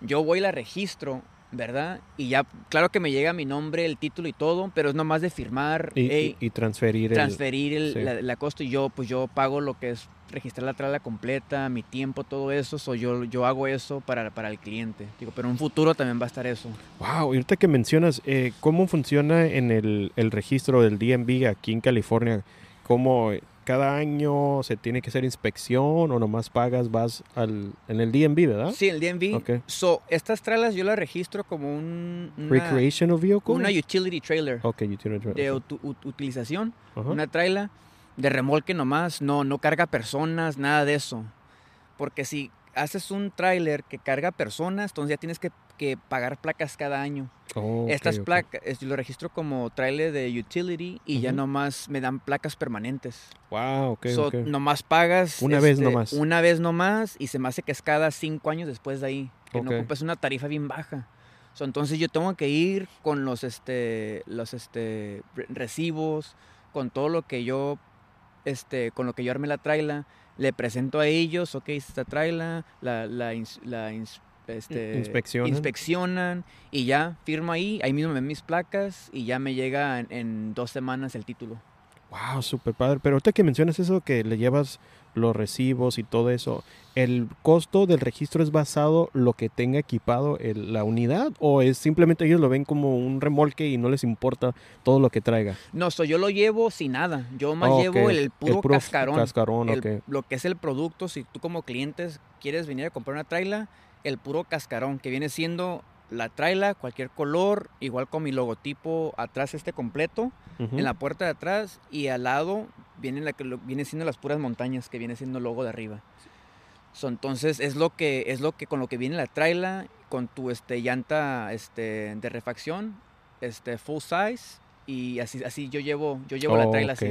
yo voy y la registro, ¿verdad? Y ya, claro que me llega mi nombre, el título y todo, pero es nomás de firmar, Y, hey, y- y transferir transferir el- sí. la, la costo y yo pues yo pago lo que es registrar la trala completa, mi tiempo, todo eso, so yo, yo hago eso para, para el cliente. Digo, pero en un futuro también va a estar eso. Wow, ahorita que mencionas, eh, ¿cómo funciona en el, el registro del DMV aquí en California? ¿Cómo cada año se tiene que hacer inspección o nomás pagas, vas al, en el DMV, verdad? Sí, el DMV. Ok. So, estas tralas yo las registro como un, una, Recreational vehicle? una utility trailer Ok, utility de ok. utu- ut- utilización, una traila de remolque nomás, no, no carga personas, nada de eso. Porque si haces un trailer que carga personas, entonces ya tienes que, que pagar placas cada año. Oh, Estas placas, lo registro como trailer de utility y ya Ujú. nomás me dan placas permanentes. Wow, ok, So, ok. nomás pagas. Una vez este, nomás. Una vez nomás y se me hace que es cada cinco años después de ahí. Que no ocupas una tarifa bien baja. So, entonces yo tengo que ir con los, este, los este, re- recibos, con todo lo que yo, este, con lo que yo armé la traila. Le presento a ellos, ok, esta traila, la, la, la este, Inspeccionan. inspeccionan y ya firmo ahí, ahí mismo me ven mis placas y ya me llega en, en dos semanas el título. Wow, super padre. Pero ahorita que mencionas eso, que le llevas los recibos y todo eso, ¿el costo del registro es basado lo que tenga equipado el- la unidad o es simplemente ellos lo ven como un remolque y no les importa todo lo que traiga? No, so yo lo llevo sin nada. Yo más llevo el puro, puro cascarón. Cascarón, el-. Lo que es el producto, si tú como clientes quieres venir a comprar una traila, el puro cascarón, que viene siendo la traila, cualquier color, igual con mi logotipo atrás este completo, Ujú. en la puerta de atrás y al lado viene, la que lo- viene siendo las puras montañas, que viene siendo el logo de arriba. So, entonces es lo que es lo que con lo que viene la traila con tu este llanta este de refacción, este full size y así así yo llevo yo llevo la traila así.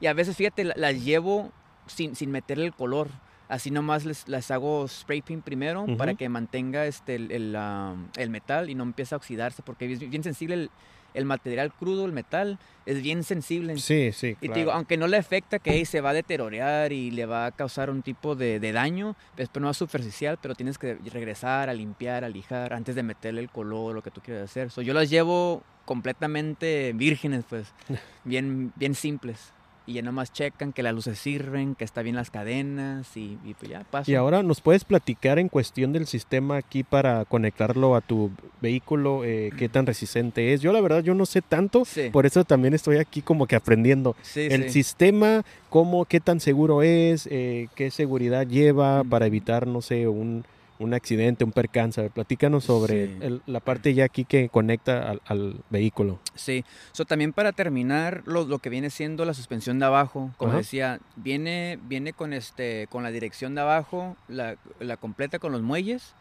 Y a veces, fíjate, la- las llevo sin, sin meterle el color. Así nomás les, las hago spray paint primero para Ujú. que mantenga este, el, el, am, el metal y no empiece a oxidarse. Porque es bien sensible el, el material crudo, el metal, es bien sensible. Sí, sí, Y claro. te digo, aunque no le afecta que hey, se va a deteriorar y le va a causar un tipo de, de daño, después no es superficial, pero tienes que regresar a limpiar, a lijar, antes de meterle el color, lo que tú quieras hacer. So, yo las llevo completamente vírgenes, pues, bien, bien simples. Y ya nomás checan que las luces sirven, que está bien las cadenas y, y pues ya paso. Y ahora nos puedes platicar en cuestión del sistema aquí para conectarlo a tu vehículo, eh, qué tan resistente es. Yo la verdad yo no sé tanto, Sí, por eso también estoy aquí como que aprendiendo. sí, el sí. sistema, cómo, qué tan seguro es, eh, qué seguridad lleva para evitar, no sé, un un accidente, un percance. A ver, Platícanos sobre Sí. el- la parte ya aquí que conecta al, al vehículo. Sí, so, también para terminar lo, lo que viene siendo la suspensión de abajo, como Ajá. decía, viene, viene con este, con la dirección de abajo, la, la completa con los muelles,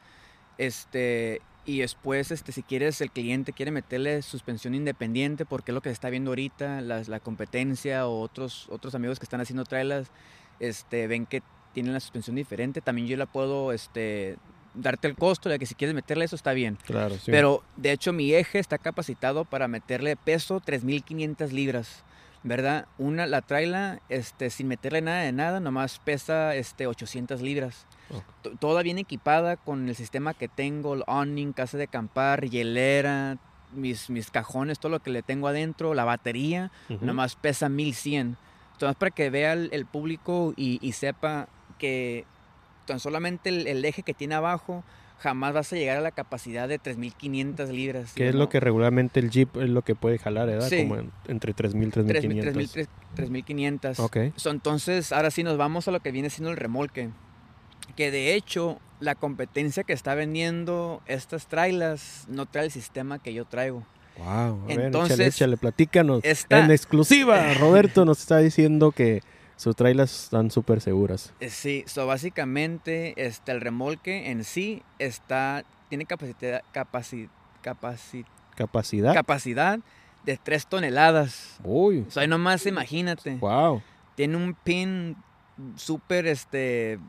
este, y después, este, si quieres, el cliente quiere meterle suspensión independiente, porque es lo que se está viendo ahorita, las- la, competencia o otros, otros amigos que están haciendo trailers, este, ven que tienen la suspensión diferente, también yo la puedo, este, darte el costo de que si quieres meterle eso está bien. Claro, sí. Pero de hecho mi eje está capacitado para meterle peso 3500 libras, ¿verdad? Una la traila este sin meterle nada de nada, nomás pesa este 800 libras. To- Toda bien equipada con el sistema que tengo, el awning, casa de acampar, hielera, mis, mis cajones, todo lo que le tengo adentro, la batería, Ujú. nomás pesa 1100. Entonces, para que vea el, el público y, y sepa que tan solamente el, el eje que tiene abajo jamás vas a llegar a la capacidad de 3500 libras. Que es ¿no? lo que regularmente el Jeep es lo que puede jalar, ¿verdad? Sí. Como en- entre 3.000 y 3000, 3.500. 3000, 3500. Ok. So, entonces, ahora sí nos vamos a lo que viene siendo el remolque. Que de hecho, la competencia que está vendiendo estas trailas no trae el sistema que yo traigo. Wow. A ver, Entonces, échale, échale, platícanos. Esta, En exclusiva, Roberto nos está diciendo que sus trailers están súper seguras. Eh, Sí, so básicamente este, el remolque en sí está, tiene capacidad, capaci- capaci- ¿Capacidad? capacidad de 3 toneladas. Uy, O sea, nomás imagínate. wow. Tiene un pin súper, este,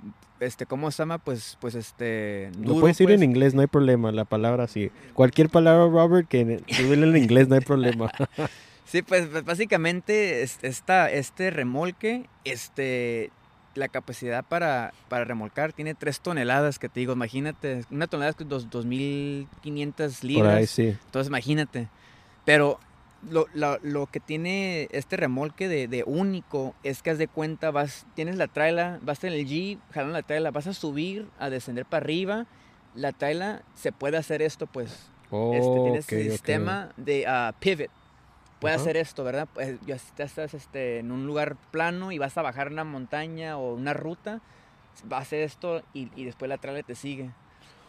este, ¿cómo se llama? Pues, pues, este, Lo duro, puedes decir pues. en inglés, no hay problema. La palabra sí. Cualquier palabra, Robert, que subirle en inglés, no hay problema. Sí, pues, pues, básicamente es- esta, este remolque, este, la capacidad para, para remolcar tiene 3 toneladas, que te digo, imagínate, una tonelada es dos- 2.500 libras. Ahí sí. Entonces imagínate. Pero lo, lo- lo que tiene este remolque de, de único es que haz de cuenta, vas, tienes la traila, vas en el Jeep, jalando la traila, vas a subir, a descender para arriba. La traila se puede hacer esto, pues. Este, tiene ese Ok, ok. sistema de ah, pivot. Puede hacer esto, ¿verdad? Pues ya estás este, en un lugar plano y vas a bajar una montaña o una ruta, va a hacer esto y, y después la traila te sigue.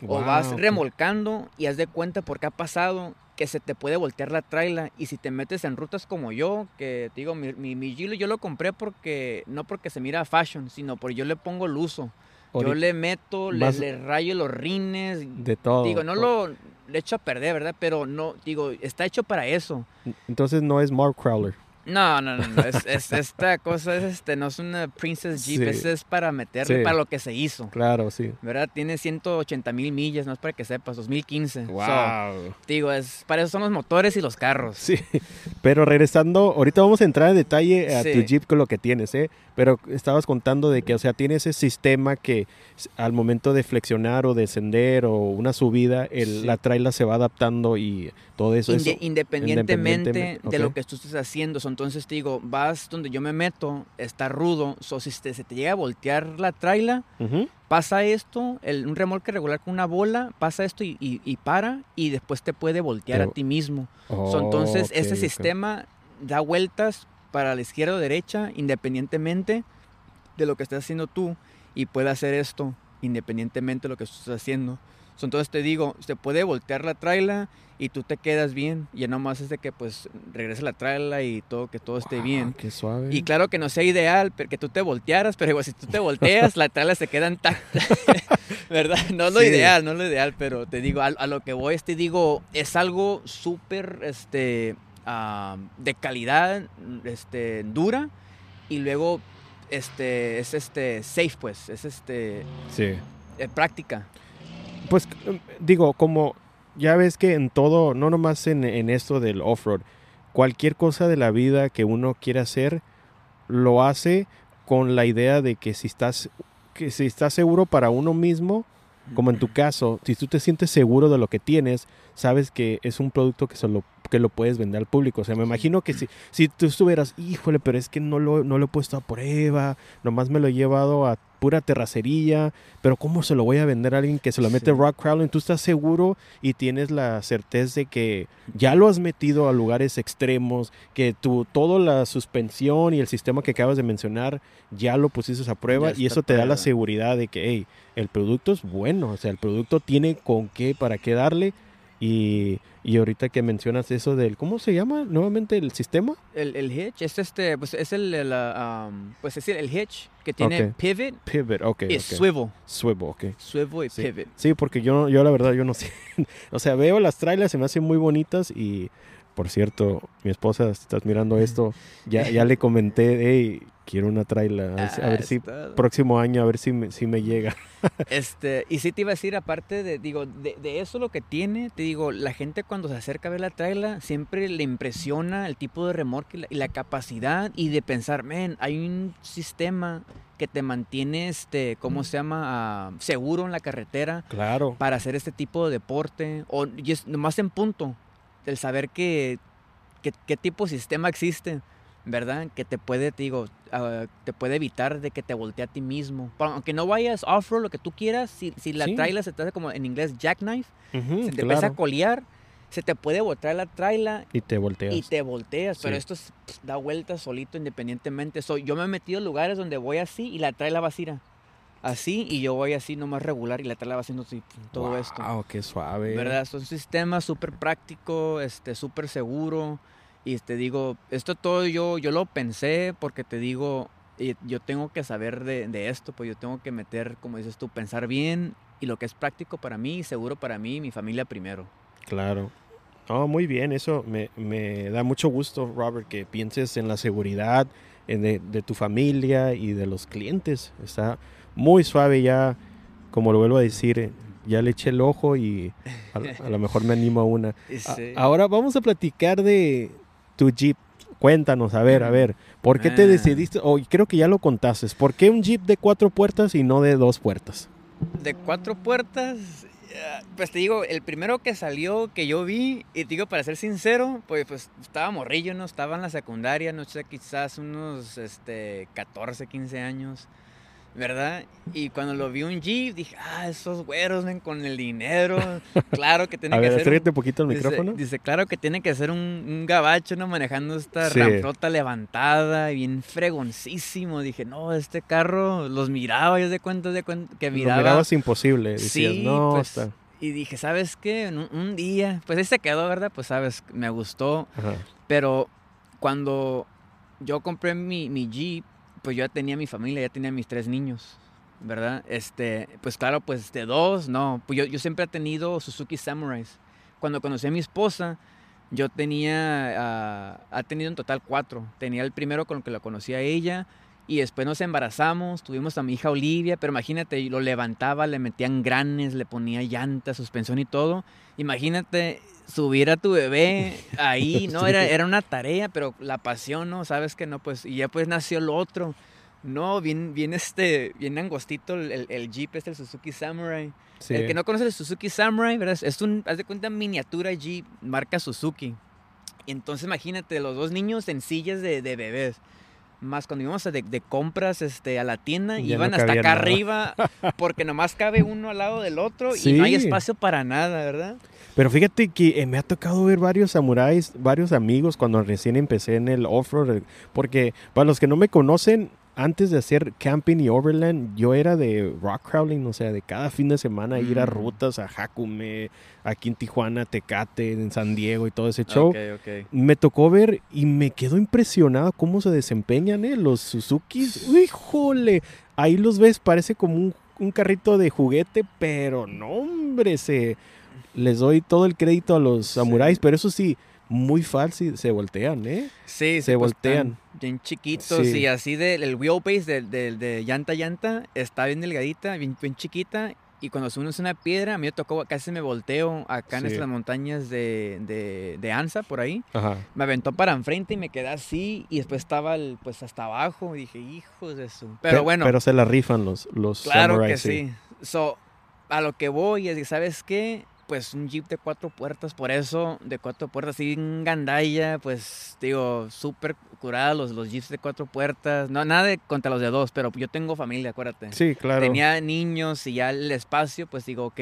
O vas remolcando y haz de cuenta porque ha pasado que se te puede voltear la traila y si te metes en rutas como yo, que te digo, mi, mi, mi Gilo yo lo compré porque, no porque se mira fashion, sino porque yo le pongo el uso. Yo le meto, le, le rayo los rines, De todo. digo, no lo le echo a perder, ¿verdad? Pero no, digo, está hecho para eso. Entonces no es Mark Crowler. No, no, no, no, es, es- esta cosa es, este, no es una Princess Jeep, Sí. esa es para meterle Sí. para lo que se hizo. Claro, sí. ¿Verdad? Tiene 180 mil millas, no es para que sepas, 2015. So, Wow. digo, es, para eso son los motores y los carros. Sí, pero regresando, ahorita vamos a entrar en detalle a tu. Jeep con lo que tienes, ¿eh? Pero estabas contando de que, o sea, tiene ese sistema que al momento de flexionar o descender o una subida, el, Sí. la traila se va adaptando y todo eso. Inde- eso independientemente independientemente, de lo ok. que tú estés haciendo. So, entonces te digo, vas donde yo me meto, está rudo. So, si te- se te llega a voltear la traila, Ujú. pasa esto, el, un remolque regular con una bola, pasa esto y, y- y para, y después te puede voltear Te- a ti mismo. So, entonces, Ok, ese ok. sistema da vueltas para la izquierda o derecha, independientemente de lo que estés haciendo tú, y puede hacer esto independientemente de lo que estés haciendo. Entonces te digo, se puede voltear la traila y tú te quedas bien. Y ya nomás es de que pues regrese la traila y todo, que todo esté bien. Qué suave. Y claro que no sea ideal pero que tú te voltearas, pero igual si tú te volteas, la traila se queda intacta. ¿Verdad? No es lo Sí. ideal, no es lo ideal, pero te digo, a, a lo que voy es, te digo, es algo súper este, de calidad, este, dura, y luego este, es este, safe, pues, es este, Sí. eh, práctica. Pues digo, como ya ves que en todo, no nomás en, en esto del off-road, cualquier cosa de la vida que uno quiera hacer, lo hace con la idea de que si estás, que si estás seguro para uno mismo, como en tu caso, si tú te sientes seguro de lo que tienes, sabes que es un producto que, solo, que lo puedes vender al público. O sea, me imagino que si, si tú estuvieras, híjole, pero es que no lo, no lo he puesto a prueba, nomás me lo he llevado a pura terracería, pero ¿cómo se lo voy a vender a alguien que se lo mete Sí. rock crawling? Tú estás seguro y tienes la certeza de que ya lo has metido a lugares extremos, que tu, toda la suspensión y el sistema que acabas de mencionar ya lo pusiste a prueba y eso te da la seguridad de que, hey, el producto es bueno, o sea, el producto tiene con qué, para qué darle. Y, y ahorita que mencionas eso del, ¿cómo se llama nuevamente el sistema? El, el hitch es este, pues es el, el, um, pues es el, el hitch que tiene pivot Pivot, ok. y ok. swivel. Swivel, ok. Swivel y Sí. pivot. Sí, porque yo, yo la verdad, yo no sé. o sea, veo las trailers, se me hacen muy bonitas y, por cierto, mi esposa, si estás mirando esto, ya, ya le comenté, hey, quiero una trailer, a ver, si- a Ah, ver si está- próximo año, a ver si me, si me llega. Este, y sí te iba a decir, aparte de, digo, de, de eso lo que tiene, te digo, la gente cuando se acerca a ver la trailer siempre le impresiona el tipo de remolque y la, y la capacidad y de pensar, men, hay un sistema que te mantiene, este, ¿cómo se llama? Ah, seguro en la carretera Claro. para hacer este tipo de deporte. O y es nomás en punto, el saber que, que- qué tipo de sistema existe, ¿verdad? Que te puede, te digo, ah, te puede evitar de que te voltee a ti mismo. Pa- Aunque no vayas off-road, lo que tú quieras, si, si la Sí. trailer se te hace como en inglés jackknife, Ujú, se te empieza a claro. colear, se te puede botar la trailer Y te volteas. y te volteas, pero esto es- da vueltas solito independientemente. So, yo me he metido en lugares donde voy así y la trailer va así, así y yo voy así nomás regular y la trailer va haciendo todo esto. Wow, qué suave. ¿Verdad? Es un sistema súper práctico, este, súper seguro. Y te digo, esto todo yo, yo lo pensé porque te digo, y yo tengo que saber de, de esto, pues yo tengo que meter, como dices tú, pensar bien y lo que es práctico para mí, seguro para mí y mi familia primero. Claro. Oh, muy bien, eso me, me da mucho gusto, Robert, que pienses en la seguridad en de, de tu familia y de los clientes. Está muy suave ya, como lo vuelvo a decir, eh, ya le eché el ojo y a, a lo mejor me animo a una. A- ahora vamos a platicar de tu Jeep. Cuéntanos, a ver, a ver, ¿por qué te Ah. decidiste? Oh, creo que ya lo contaste. ¿Por qué un Jeep de cuatro puertas y no de dos puertas? De cuatro puertas, ya, pues te digo, el primero que salió, que yo vi, y te digo, para ser sincero, pues, pues estaba morrillo, ¿no? Estaba en la secundaria, no sé, quizás unos este, 14, 15 años, ¿verdad? Y cuando lo vi un Jeep, dije, ah, esos güeros, ven, con el dinero, claro que tiene que ver, ser... un- poquito Dice, micrófono. dice, claro que tiene que ser un, un gabacho, ¿no? Manejando esta Sí. levantada, bien fregoncísimo. Dije, no, este carro los miraba, yo de cuenta de cuenta que miraba. mirabas imposible. Decías, Sí, no, pues, está... Y dije, ¿sabes qué? Un, un día, pues ahí se quedó, ¿verdad? Pues sabes, me gustó. Ajá. Pero cuando yo compré mi, mi Jeep, pues yo ya tenía mi familia, ya tenía mis tres niños, ¿verdad? Este, pues claro, pues de dos, no. Pues yo, yo siempre he tenido Suzuki Samurais. Cuando conocí a mi esposa, yo tenía, ah, ha tenido en total cuatro. Tenía el primero con el que la conocí a ella. Y después nos embarazamos, tuvimos a mi hija Olivia, pero imagínate, lo levantaba, le metían granes, le ponía llantas, suspensión y todo. Imagínate subir a tu bebé ahí, ¿no? Era, era una tarea, pero la pasión, ¿no? Sabes que no, pues, y ya pues nació lo otro. No, bien, bien este, bien angostito el, el, el Jeep, este, el Suzuki Samurai. Sí. El que no conoce el Suzuki Samurai, ¿verdad? Es un, haz de cuenta, miniatura Jeep, marca Suzuki. Y entonces imagínate, los dos niños en sillas de, de bebés. Más cuando íbamos de, de compras este, a la tienda, Ya iban no hasta acá nada. arriba, porque nomás cabe uno al lado del otro y no hay espacio para nada, ¿verdad? Pero fíjate que eh, me ha tocado ver varios samuráis, varios amigos cuando recién empecé en el off-road. Porque para los que no me conocen, antes de hacer camping y overland, yo era de rock crawling, o sea, de cada fin de semana ir a Mm. rutas a Jacume, aquí en Tijuana, Tecate, en San Diego y todo ese show. Me tocó ver y me quedo impresionado cómo se desempeñan ¿eh? los Suzukis. ¡Híjole! Ahí los ves, parece como un, un carrito de juguete, pero no, hombre, se, les doy todo el crédito a los samuráis, pero eso sí, muy fácil, se voltean, ¿eh? Sí, Se sí, pues, voltean. Bien chiquitos Sí. y así del el wheelbase de, de, de llanta a llanta está bien delgadita, bien, bien chiquita. Y cuando subes una piedra, a mí me tocó, casi me volteo acá en Sí. estas montañas de, de, de Anza, por ahí. Ajá. Me aventó para enfrente y me quedé así. Y después estaba el, pues hasta abajo. Y dije, hijos de su. Pero Pe- bueno, Pero se la rifan los, los claro samuráis, que sí. So, a lo que voy es que, ¿sabes qué? Pues un Jeep de cuatro puertas, por eso de cuatro puertas, sin gandalla, pues digo, súper curada los, los Jeeps de cuatro puertas, no, nada de contra los de dos, pero yo tengo familia, acuérdate. Sí, claro. Tenía niños y ya el espacio, pues digo, ok,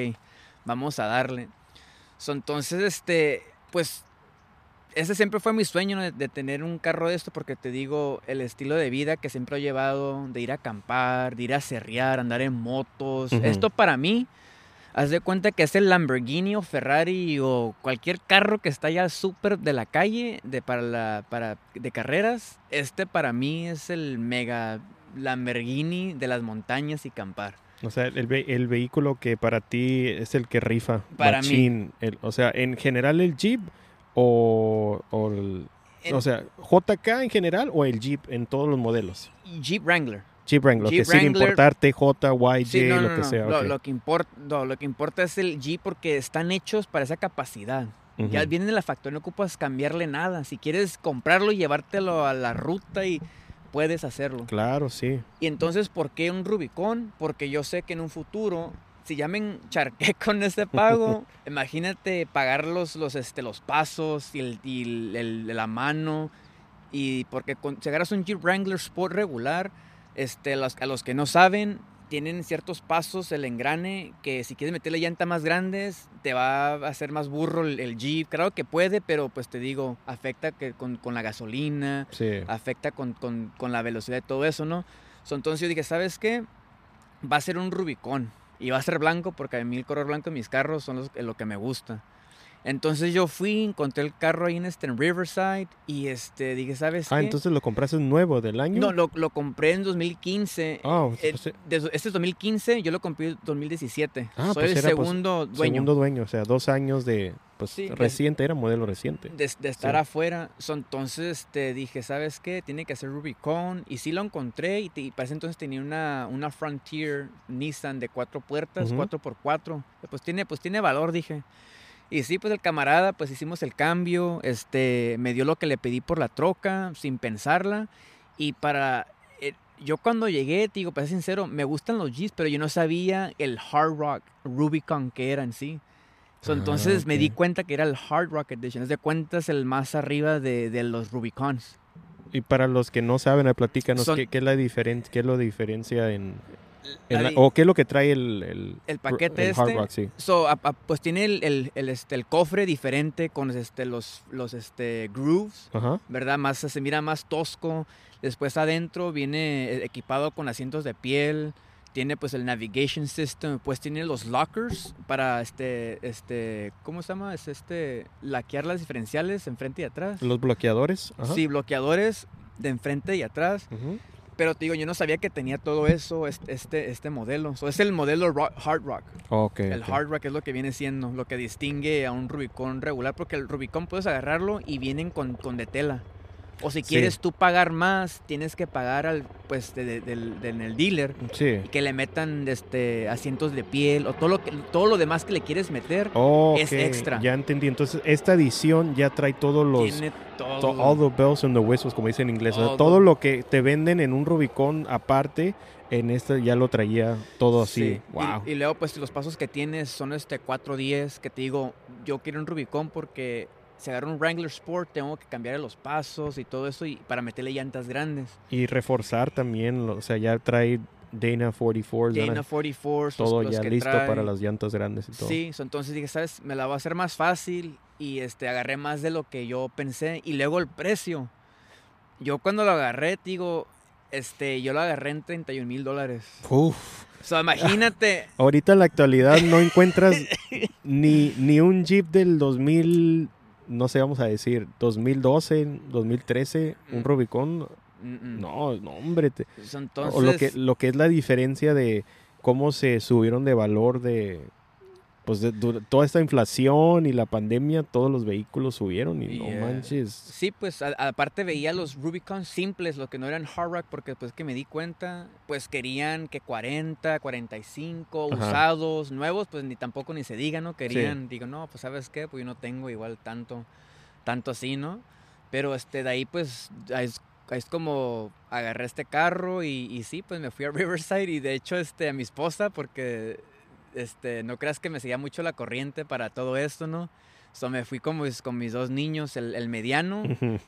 vamos a darle. So, entonces, este, pues ese siempre fue mi sueño ¿no? de, tener un carro de esto porque te digo, el estilo de vida que siempre he llevado, de ir a acampar, de ir a cerrear, andar en motos, esto para mí, haz de cuenta que es el Lamborghini o Ferrari o cualquier carro que está ya súper de la calle, de, para la, para, de carreras, este para mí es el mega Lamborghini de las montañas y campar. O sea, el, ve- el vehículo que para ti es el que rifa. Para mí. El- o sea, en general el Jeep o, o el- o sea, JK en general o el Jeep en todos los modelos. Jeep Wrangler. Jeep Wrangler, Jeep que sin Wrangler. importar TJ, YJ, Sí, no, lo no, que no. sea. Lo, ok. lo que importa, lo que importa es el Jeep porque están hechos para esa capacidad. Ya Ujú. viene de la factoría, no ocupas cambiarle nada. Si quieres comprarlo y llevártelo a la ruta y puedes hacerlo. Claro, sí. Y entonces, ¿por qué un Rubicon? Porque yo sé que en un futuro, si ya me encharqué con este pago, imagínate pagar los, los, este, los pasos y, el, y el- el- la mano. Y porque con- si agarras un Jeep Wrangler Sport regular, este, los- a los que no saben, tienen ciertos pasos, el engrane, que si quieres meterle llantas más grandes, te va a hacer más burro el, el Jeep. Claro que puede, pero pues te digo, afecta que con, con la gasolina, Sí. afecta con, con- con la velocidad y todo eso, ¿no? So, entonces yo dije, ¿sabes qué? Va a ser un Rubicón y va a ser blanco porque a mí el color blanco en mis carros son los, lo que me gusta. Entonces yo fui, encontré el carro ahí en, este, en Riverside y este, dije, ¿sabes Ah, qué? entonces lo compraste nuevo del año. No, lo, lo compré en 2015. Ah, Eh, pues, eh, de- este es 2015, yo lo compré en 2017. Ah, Soy pues el era, pues, segundo dueño. segundo dueño, o sea, dos años de, pues, Sí, reciente, era modelo reciente. de, de estar Sí. afuera. So, entonces te dije, ¿sabes qué? Tiene que ser Rubicon. Y sí lo encontré. Y, te- y para ese entonces tenía una, una Frontier Nissan de cuatro puertas, Ujú. 4x4. Pues tiene, pues tiene valor, dije. Y sí, pues el camarada, pues hicimos el cambio. Este, me dio lo que le pedí por la troca, sin pensarla. Y para. eh, yo cuando llegué, te digo, para ser sincero, me gustan los Jeeps, pero yo no sabía el Hard Rock Rubicon que era en sí. So, Ah, entonces me di cuenta que era el Hard Rock Edition. Es de cuentas el más arriba de, de los Rubicons. Y para los que no saben, platícanos Son- qué, qué es la diferencia, qué es lo diferencia en, di- o qué es lo que trae el el, El paquete el Hard este, Rock, sí. So, a- a- pues tiene el, el- el, este, el cofre diferente con este, los, los este, grooves. ¿verdad? Más, se mira más tosco. Después adentro viene eh, equipado con asientos de piel. Tiene pues el navigation system. Pues tiene los lockers para este, este, ¿cómo se llama? Es este, laquear las diferenciales enfrente y atrás. Los bloqueadores. Sí, bloqueadores de enfrente y atrás. Ujú. Pero te digo, yo no sabía que tenía todo eso, este, este, modelo. So, es el modelo ro- Hard Rock. El. Hard Rock es lo que viene siendo, lo que distingue a un Rubicon regular, porque el Rubicon puedes agarrarlo y vienen con, con de tela. O si Sí. quieres tú pagar más, tienes que pagar al, pues, de- de- del, del- en el dealer Sí. y que le metan este, asientos de piel o todo lo, que, todo lo demás que le quieres meter. Es extra. Ya entendí. Entonces, esta edición ya trae todos los. tiene todo. to- all the bells and the whistles, como dicen en inglés. O sea, Todo. lo que te venden en un Rubicon aparte, en este ya lo traía todo así. Sí, y- Wow. Y, luego, pues los pasos que tienes son este 410, que te digo, yo quiero un Rubicon porque si agarro un Wrangler Sport tengo que cambiar los pasos y todo eso y para meterle llantas grandes. Y reforzar también, o sea, ya trae Dana 44, Dana 44, los- todo los ya que listo trae. para las llantas grandes y todo. Sí, so, entonces dije, ¿sabes? Me la va a hacer más fácil y este, agarré más de lo que yo pensé. Y luego el precio. Yo cuando lo agarré, digo, este, yo lo agarré en 31 mil dólares. Uf. O sea, imagínate, Ahorita en la actualidad no encuentras ni, ni un Jeep del 2000, no sé, vamos a decir, 2012, 2013, un Mm. Rubicon. mm, mm. No, no, hombre. te- entonces, o lo que, lo que es la diferencia de cómo se subieron de valor de... Pues de, toda esta inflación y la pandemia, todos los vehículos subieron y no manches. Sí, pues a- aparte veía los Rubicon simples, los que no eran hard rock, porque pues que me di cuenta, pues querían que 40, 45, Ajá. usados, nuevos, pues ni tampoco ni se diga, ¿no? Querían, digo, no, pues sabes qué, pues yo no tengo igual tanto, tanto así, ¿no? Pero este, de ahí pues es, es como agarré este carro y, y sí, pues me fui a Riverside y de hecho este, a mi esposa, porque este, no creas que me seguía mucho la corriente para todo esto, ¿no? So, me fui con mis, con mis dos niños, el, el mediano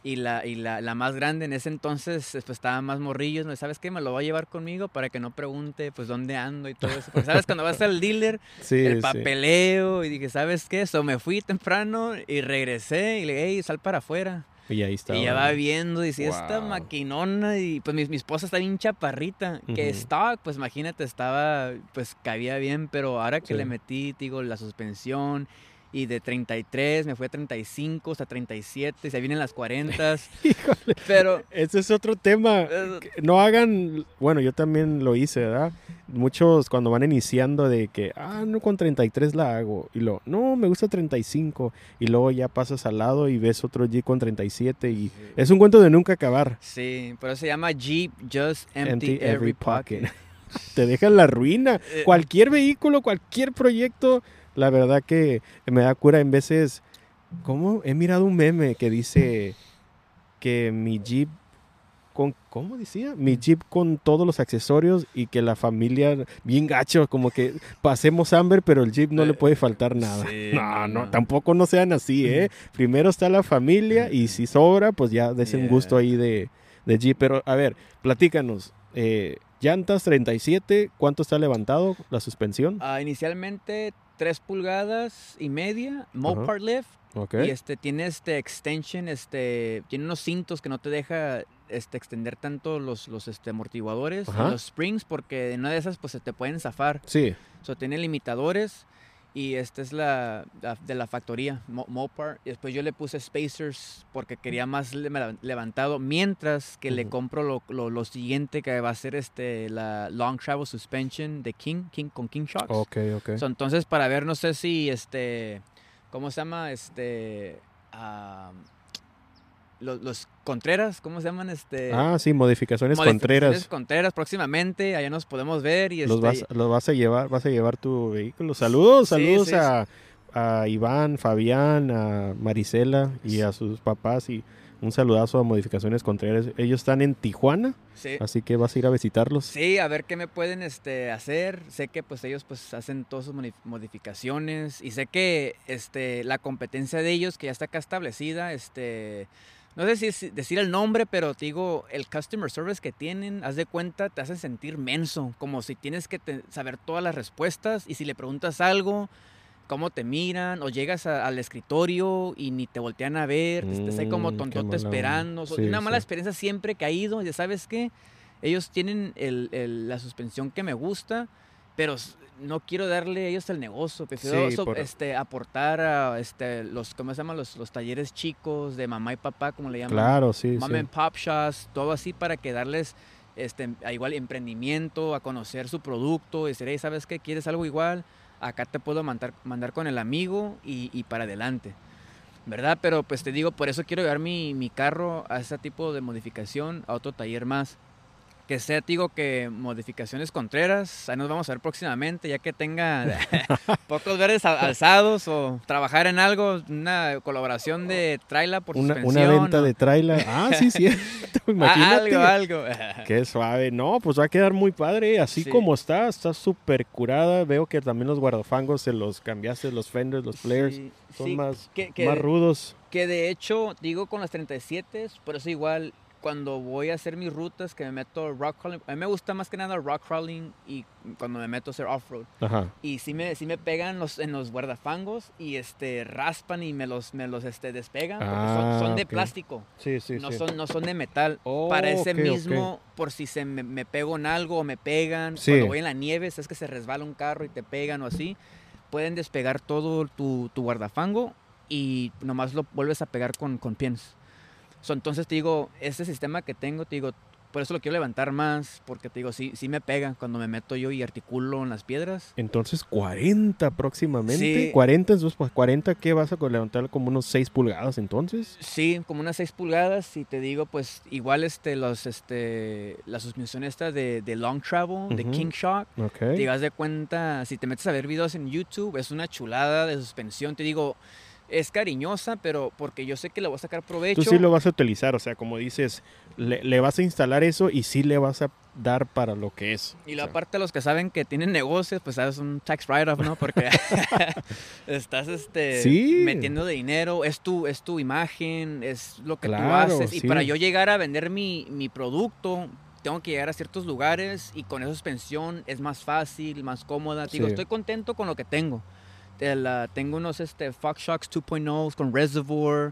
y, la, y la, la más grande. En ese entonces pues, estaban más morrillos. ¿no? ¿Sabes qué? Me lo voy a llevar conmigo para que no pregunte pues dónde ando y todo eso. Porque, ¿sabes? Cuando vas al dealer, Sí, el sí. papeleo y dije, ¿sabes qué? So, me fui temprano y regresé y le dije, hey, sal para afuera. Y ahí está. Y ya va viendo, dice, esta Wow. maquinona, y pues mi, mi esposa está bien chaparrita, que Ujú. stock, pues imagínate, estaba, pues cabía bien, pero ahora que Sí. le metí, te digo, la suspensión, y de 33 me fue a 35, hasta 37, se vienen las 40, Híjole, pero... ese es otro tema. No hagan, bueno, yo también lo hice, ¿verdad? Muchos cuando van iniciando de que, ah, no, con 33 la hago. Y luego, no, me gusta 35. Y luego ya pasas al lado y ves otro G con 37. Y es un cuento de nunca acabar. Sí, por eso se llama Jeep Just Empty, Empty Every every Pocket. pocket. Te deja en la ruina. Eh, Cualquier vehículo, cualquier proyecto, la verdad que me da cura en veces. ¿Cómo? He mirado un meme que dice que mi Jeep con ¿cómo decía? Mi Jeep con todos los accesorios y que la familia bien gacho, como que pasemos hambre, pero el Jeep no le puede faltar nada. sí, no, no, no, tampoco no sean así, ¿eh? Primero está la familia y si sobra, pues ya des un gusto ahí de, de Jeep. Pero a ver, platícanos. eh, llantas 37, ¿cuánto está levantado la suspensión? ah, inicialmente 3 pulgadas y media, Mopar Lift. Y este tiene este extension, este tiene unos cintos que no te deja este extender tanto los los este amortiguadores, Ajá. los springs porque en una de esas pues se te pueden zafar. Sí. So, tiene limitadores y esta es la, la- de la factoría Mo- Mopar y después yo le puse spacers porque quería más le- levantado mientras que le compro lo, lo- lo siguiente que va a ser este la long travel suspension de King, King con King Shocks. Ok, ok. So, entonces, para ver, no sé si, este, ¿cómo se llama? Este, ah, los, los Contreras, ¿cómo se llaman? Este, ah, sí, modificaciones modificaciones contreras. Contreras próximamente, allá nos podemos ver y Los este, vas, los vas a llevar, vas a llevar tu vehículo. Saludos, saludos sí, a, a Iván, Fabián, a Marisela y a sus papás y un saludazo a Modificaciones Contreras. Ellos están en Tijuana, sí. así que vas a ir a visitarlos. Sí, a ver qué me pueden este, hacer. Sé que pues ellos pues hacen todas sus modi- modificaciones y sé que este, la competencia de ellos que ya está acá establecida, este, no sé si decir el nombre, pero te digo, el customer service que tienen, haz de cuenta, te hace sentir menso, como si tienes que te- saber todas las respuestas y si le preguntas algo, cómo te miran o llegas a- al escritorio y ni te voltean a ver, te estás ahí como Mm, tontote esperando. Sí, una mala sí. experiencia siempre que ha ido, ya sabes qué, ellos tienen el- el- la suspensión que me gusta, pero no quiero darle a ellos el negocio, prefiero Sí, so- por- este, aportar a este, los, ¿cómo se llama? Los, los talleres chicos de mamá y papá, como le llaman Claro, sí, mom sí. and pop shops, todo así para que darles este, a igual emprendimiento, a conocer su producto, decir, "Hey, ¿sabes qué? ¿Quieres algo igual? Acá te puedo mandar, mandar con el amigo y, y para adelante. ¿Verdad? Pero pues te digo, por eso quiero llevar mi, mi carro a ese tipo de modificación, a otro taller más. Que sea, digo, que modificaciones contreras, ahí nos vamos a ver próximamente, ya que tenga pocos verdes al- alzados o trabajar en algo, una colaboración de traila por Una, suspensión. una venta de trailer. Ah, sí, cierto. Ah, Imagínate. algo, algo. Qué suave. No, pues va a quedar muy padre. Así Sí. como está, está súper curada. Veo que también los guardafangos se los cambiaste, los fenders, los players. Sí, Son sí, más, que, que- más rudos. que de hecho, digo con las 37, por eso igual cuando voy a hacer mis rutas, que me meto rock crawling, a mí me gusta más que nada rock crawling y cuando me meto a hacer off-road. Y sí me, sí me pegan los, en los guardafangos y este, raspan y me los, me los este, despegan porque son, Ah, son de plástico. Sí, sí, no, sí. Son, no son de metal. Oh, Para ese mismo, por si se me, me pego en algo o me pegan, Sí. cuando voy en la nieve, es que se resbala un carro y te pegan o así, pueden despegar todo tu, tu guardafango y nomás lo vuelves a pegar con, con pins. So, entonces te digo, este sistema que tengo, te digo, por eso lo quiero levantar más, porque te digo, sí, sí me pega cuando me meto yo y articulo en las piedras. Entonces 40 próximamente. Sí. 40, entonces pues 40, ¿qué vas a levantar como unos 6 pulgadas entonces? Sí, como unas 6 pulgadas y te digo, pues igual este, los, este, la suspensión esta de, de Long Travel, de Ujú. King Shock, Ok. te das de cuenta, si te metes a ver videos en YouTube, es una chulada de suspensión. Te digo, es cariñosa, pero porque yo sé que le voy a sacar provecho. Tú sí lo vas a utilizar, o sea, como dices, le, le vas a instalar eso y sí le vas a dar para lo que es. Y lo O sea, aparte los que saben que tienen negocios, pues sabes un tax write-off, ¿no? Porque estás este Sí. metiendo de dinero, es tu, es tu imagen, es lo que Claro, tú haces. Y sí. para yo llegar a vender mi, mi producto, tengo que llegar a ciertos lugares y con esa suspensión es más fácil, más cómoda. Digo, Sí. estoy contento con lo que tengo. Te la- tengo unos este, Fox Shocks 2.0 con Reservoir.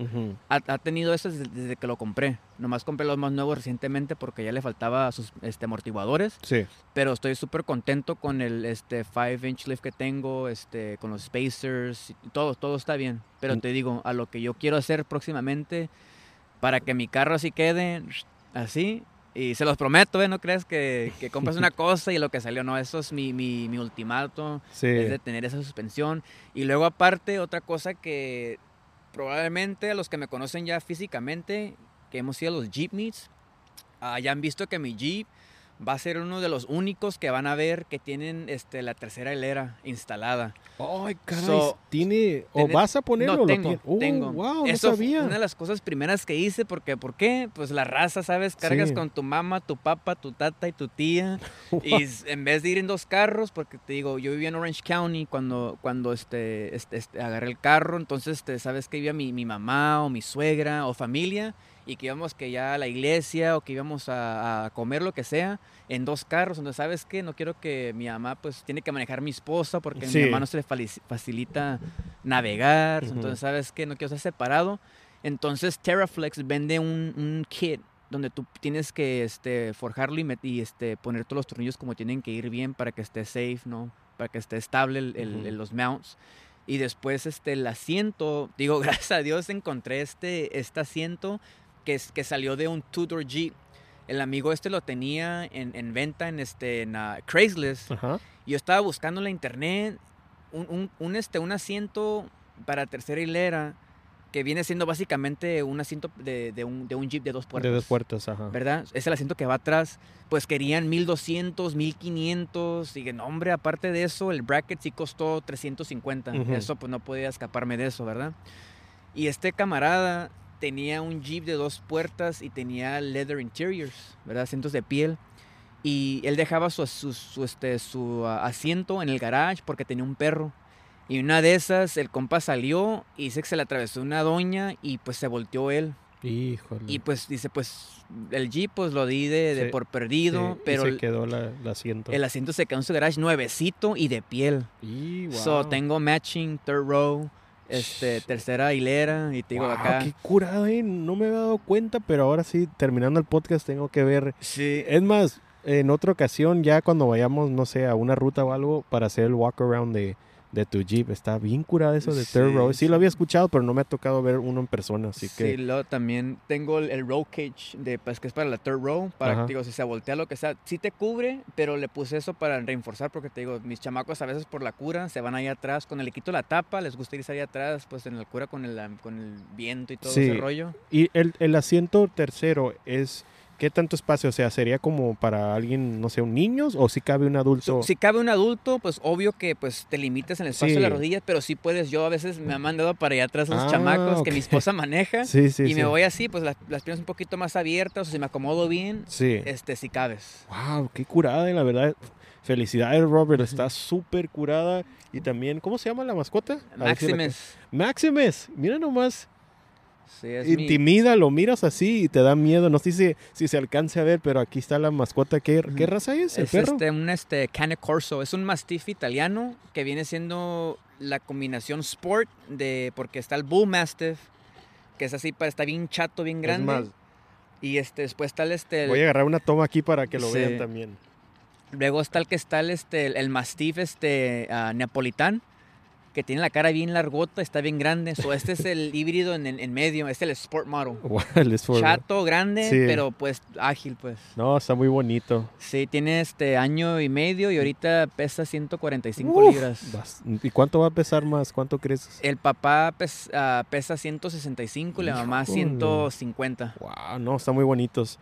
Ha, ha tenido eso desde, desde que lo compré. Nomás compré los más nuevos recientemente porque ya le faltaba sus este, amortiguadores. Sí. Pero estoy súper contento con el este, 5 inch lift que tengo, este, con los spacers, y todo, todo está bien. Pero te digo, a lo que yo quiero hacer próximamente, para que mi carro así quede así, y se los prometo, ¿eh? No creas que, que compras una cosa y lo que salió, no, eso es mi, mi, mi ultimato, Sí. es de tener esa suspensión. Y luego aparte, otra cosa que probablemente a los que me conocen ya físicamente, que hemos ido a los Jeep Meets, ah, ya han visto que mi Jeep va a ser uno de los únicos que van a ver que tienen este, la tercera hilera instalada. Ay, caray. So, ¿Tiene, o vas a ponerlo? no, tengo? Oh, tengo. wow, Eso no fue sabía. una de las cosas primeras que hice, porque, ¿por qué? Pues la raza, ¿sabes? Cargas Sí. con tu mamá, tu papá, tu tata y tu tía. y en vez de ir en dos carros, porque te digo, yo vivía en Orange County cuando, cuando este, este, este, agarré el carro, entonces, este, ¿sabes que vivía mi, mi mamá o mi suegra o familia? Y que íbamos que ya a la iglesia o que íbamos a, a comer lo que sea en dos carros, donde sabes que no quiero que mi mamá pues tiene que manejar mi esposa porque a Sí. mi mamá no se le facilita navegar, Ujú. entonces sabes que no quiero estar separado. Entonces Terraflex vende un, un kit donde tú tienes que este, forjarlo y, y, este, poner todos los tornillos como tienen que ir bien para que esté safe, ¿no? Para que esté estable el- el- Ujú. el- los mounts. Y después este, el asiento, digo, gracias a Dios encontré este, este asiento que, salió de un two-door Jeep. El amigo este lo tenía en, en venta en, este, en ah, Craigslist. Ajá. Yo estaba buscando en la internet un, un- un, este, un asiento para tercera hilera que viene siendo básicamente un asiento de, de un, de un Jeep de dos puertas. De dos puertas, ajá. ¿Verdad? Es el asiento que va atrás. Pues querían 1200, 1500. Y que, no, hombre, aparte de eso, el bracket sí costó 350. Ujú. Eso, pues no podía escaparme de eso, ¿verdad? Y este camarada tenía un Jeep de dos puertas y tenía leather interiors, ¿verdad? Asientos de piel. Y él dejaba su, su, su, este, su ah, asiento en el garage porque tenía un perro. Y una de esas, el compa salió y dice que se le atravesó una doña y pues se volteó él. Híjole. Y pues dice, pues el Jeep pues lo di de, de Sí, por perdido, Sí, y pero se quedó la, el asiento. el asiento se quedó en su garage nuevecito y de piel. Y, So wow. tengo matching third row, este, tercera hilera y te digo Wow, acá. qué curado, eh. No me había dado cuenta, pero ahora sí, terminando el podcast, tengo que ver. Sí, Es más, en otra ocasión, ya cuando vayamos, no sé, a una ruta o algo, para hacer el walk around de, de tu Jeep. Está bien curado eso de third Sí, row. Sí, sí. lo había escuchado, pero no me ha tocado ver uno en persona, así sí, que. luego también tengo el, el row cage de pues que es para la third row, para Ajá. que digo si se voltea lo que sea, sí te cubre, pero le puse eso para reforzar porque te digo, mis chamacos a veces por la cura se van ahí atrás, cuando le quito la tapa, les gusta irse ahí atrás, pues en la cura con el con el viento y todo Sí. ese rollo. Y el, el asiento tercero es. ¿Qué tanto espacio? O sea, ¿sería como para alguien, no sé, un niño? ¿O si cabe un adulto? Si cabe un adulto, pues obvio que pues te limites en el espacio Sí. de las rodillas, pero sí puedes, yo a veces me han mandado para allá atrás los Ah, chamacos que mi esposa maneja sí, sí, y me voy así, pues las, las piernas un poquito más abiertas, o si me acomodo bien, Sí. este, si cabes. Wow, qué curada, la verdad. Felicidades, Robert. Está súper curada. Y también, ¿cómo se llama la mascota? Maximus. Maximus. Mira nomás. Sí, es mi- Intimida, lo miras así y te da miedo. No sé si, si se alcance a ver, pero aquí está la mascota. ¿Qué, qué raza es? ¿El es perro? este, un este, Cane Corso. Es un mastiff italiano que viene siendo la combinación sport de. Porque está el Bull Mastiff, que es así, está bien chato, bien Es grande. más, y este, después está el. Este, el- voy a agarrar una toma aquí para que lo Sí. vean también. Luego está el que está el, este, el, el mastiff este, napolitán, que tiene la cara bien largota, está bien grande. So, este es el híbrido en, en, en medio, este es el Sport Model. El esfuerzo. Chato, grande, Sí. pero pues ágil, pues. No, está muy bonito. Sí, tiene este año y medio y ahorita pesa 145 Uf, libras. ¿Y cuánto va a pesar más? ¿Cuánto crees? El papá ah, pesa 165 y la mamá Híjole. 150. Wow, no, están muy bonitos.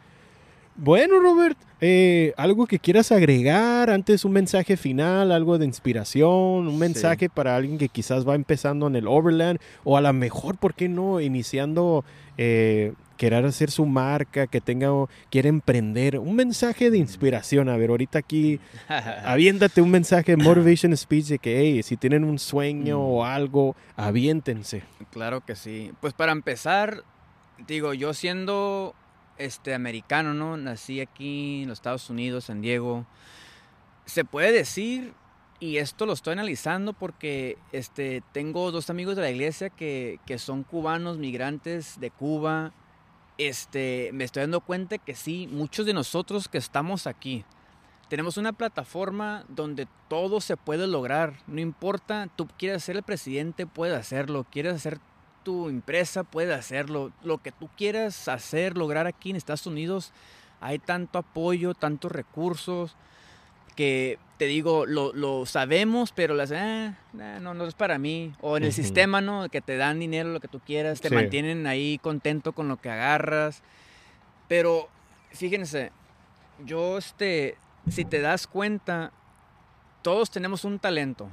Bueno, Robert, eh, algo que quieras agregar antes, un mensaje final, algo de inspiración, un mensaje para alguien que quizás va empezando en el Overland o a lo mejor, ¿por qué no? Iniciando, eh, querer hacer su marca, que tenga, quiere emprender, un mensaje de inspiración. A ver, ahorita aquí, aviéntate un mensaje de motivation speech de que, hey, si tienen un sueño o mm. algo, aviéntense. Claro que sí. Pues para empezar, digo, yo siendo este, americano, ¿no? Nací aquí en los Estados Unidos, San Diego. Se puede decir, y esto lo estoy analizando porque este, tengo dos amigos de la iglesia que, que son cubanos, migrantes de Cuba. Este, me estoy dando cuenta que sí, muchos de nosotros que estamos aquí, tenemos una plataforma donde todo se puede lograr. No importa, tú quieres ser el presidente, puedes hacerlo. Quieres hacer tu empresa puede hacerlo. Lo que tú quieras hacer, lograr aquí en Estados Unidos, hay tanto apoyo, tantos recursos, que te digo, lo, sabemos, pero las, ah, no, no es para mí. O en el sistema, ¿no? Que te dan dinero, lo que tú quieras, te mantienen ahí contento con lo que agarras. Pero fíjense, yo, este, si te das cuenta, todos tenemos un talento,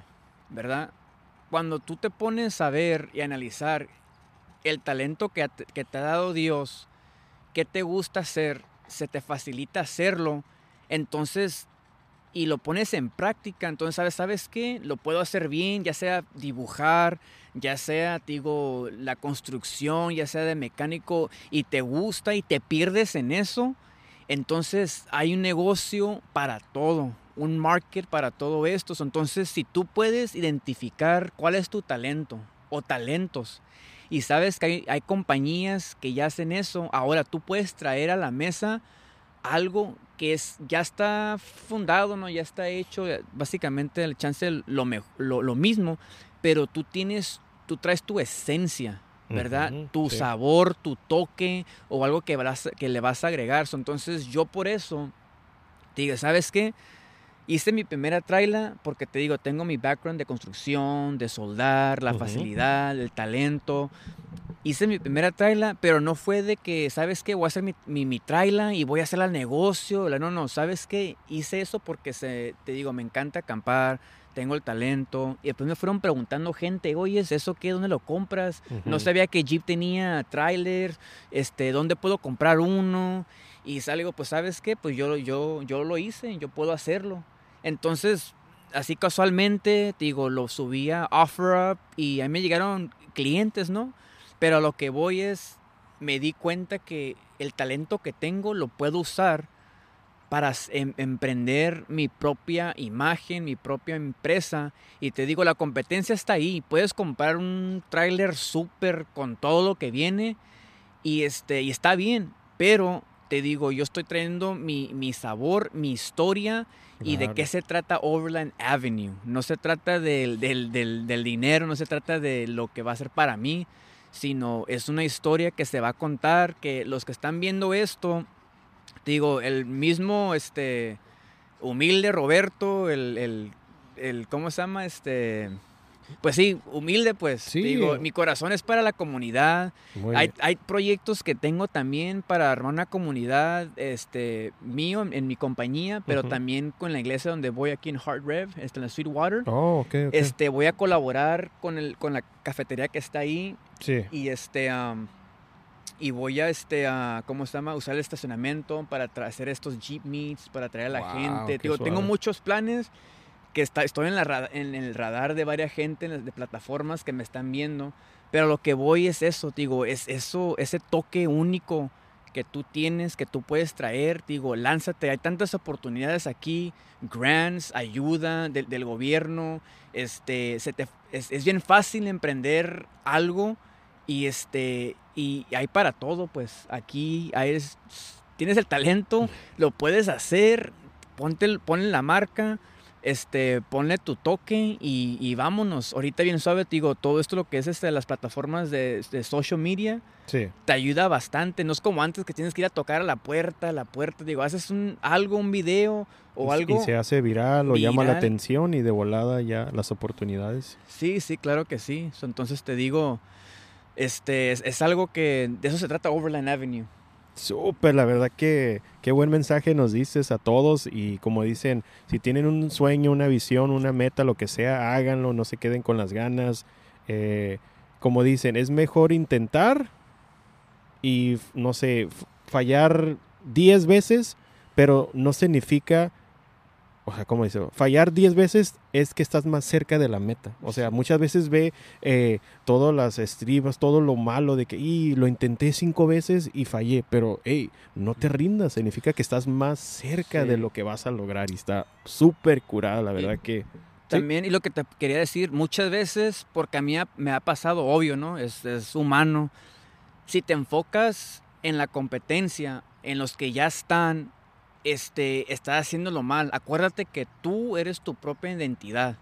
¿verdad? Cuando tú te pones a ver y analizar el talento que, te ha dado Dios, que te gusta hacer, se te facilita hacerlo, entonces, y lo pones en práctica, entonces, ¿sabes, ¿sabes qué? Lo puedo hacer bien, ya sea dibujar, ya sea, digo, la construcción, ya sea de mecánico, y te gusta y te pierdes en eso, entonces hay un negocio para todo, un market para todo esto. Entonces, si tú puedes identificar cuál es tu talento o talentos, y sabes que hay, compañías que ya hacen eso. Ahora tú puedes traer a la mesa algo que es, ya está fundado, ¿no? ya está hecho, eh, básicamente el chance lo, lo, mismo, pero tú tienes, tú traes tu esencia, ¿verdad? tu sabor, tu toque o algo que, que le vas a agregar. Entonces yo por eso, digo, ¿sabes qué? Hice mi primera traila porque te digo, tengo mi background de construcción, de soldar, la facilidad, el talento. Hice mi primera traila, pero no fue de que, ¿sabes qué? Voy a hacer mi, mi, traila y voy a hacer el negocio. No, no, ¿sabes qué? Hice eso porque, se, te digo, me encanta acampar, tengo el talento. Y después me fueron preguntando gente, oye, ¿es eso qué? ¿Dónde lo compras? No sabía que Jeep tenía trailer, este, ¿dónde puedo comprar uno? Y salgo, pues, ¿sabes qué? Pues yo, yo, yo lo hice, yo puedo hacerlo. Entonces, así casualmente, digo, lo subía OfferUp y ahí me llegaron clientes, ¿no? Pero a lo que voy es, me di cuenta que el talento que tengo lo puedo usar para em, emprender mi propia imagen, mi propia empresa. Y te digo, la competencia está ahí. Puedes comprar un tráiler súper con todo lo que viene y, este, y está bien. Pero te digo, yo estoy trayendo mi, mi sabor, mi historia y de qué se trata Overland Avenue. No se trata del, del, del, dinero, no se trata de lo que va a ser para mí, sino es una historia que se va a contar, que los que están viendo esto, digo, el mismo, este, humilde Roberto, el, el, el ¿cómo se llama? Este pues sí, humilde, pues. Digo, mi corazón es para la comunidad. Hay, hay, proyectos que tengo también para armar una comunidad este, mío en, mi compañía, pero también con la iglesia donde voy aquí en Heart Rev, este, en la Sweetwater. Oh, Este, voy a colaborar con, el, con la cafetería que está ahí. Sí. Y este. y voy a, este, a, ¿cómo se llama? Usar el estacionamiento para hacer estos Jeep Meets, para traer a la gente. Digo, tengo muchos planes que está, estoy en, la, en el radar de varias gente, de plataformas que me están viendo, pero lo que voy es eso, digo, es eso, ese toque único que tú tienes, que tú puedes traer, digo, lánzate, hay tantas oportunidades aquí, grants, ayuda del, gobierno, este, se te, es, bien fácil emprender algo y este, y hay para todo, pues, aquí hay, tienes el talento, lo puedes hacer, ponte, ponle la marca, este, ponle tu toque y, vámonos. Ahorita bien suave, digo, todo esto lo que es este, las plataformas de, social media, te ayuda bastante. No es como antes que tienes que ir a tocar a la puerta, a la puerta, digo, haces un, algo, un video o algo. Y se hace viral o llama la atención y de volada ya las oportunidades. Sí, sí, claro que sí. Entonces te digo, este, es, algo que, de eso se trata Overland Avenue. Súper, la verdad que qué buen mensaje nos dices a todos y como dicen, si tienen un sueño, una visión, una meta, lo que sea, háganlo, no se queden con las ganas. Eh, como dicen, es mejor intentar y, no sé, fallar 10 veces, pero no significa o sea, ¿cómo dice? Fallar 10 veces es que estás más cerca de la meta. O sea, muchas veces ve eh, todas las estribas, todo lo malo de que, y lo intenté cinco veces y fallé, pero, hey, no te rindas, significa que estás más cerca de lo que vas a lograr y está súper curada, la verdad que... También, y lo que te quería decir, muchas veces, porque a mí me ha pasado, obvio, ¿no? Es, es humano. Si te enfocas en la competencia, en los que ya están, este, estás haciéndolo mal. Acuérdate que tú eres tu propia identidad,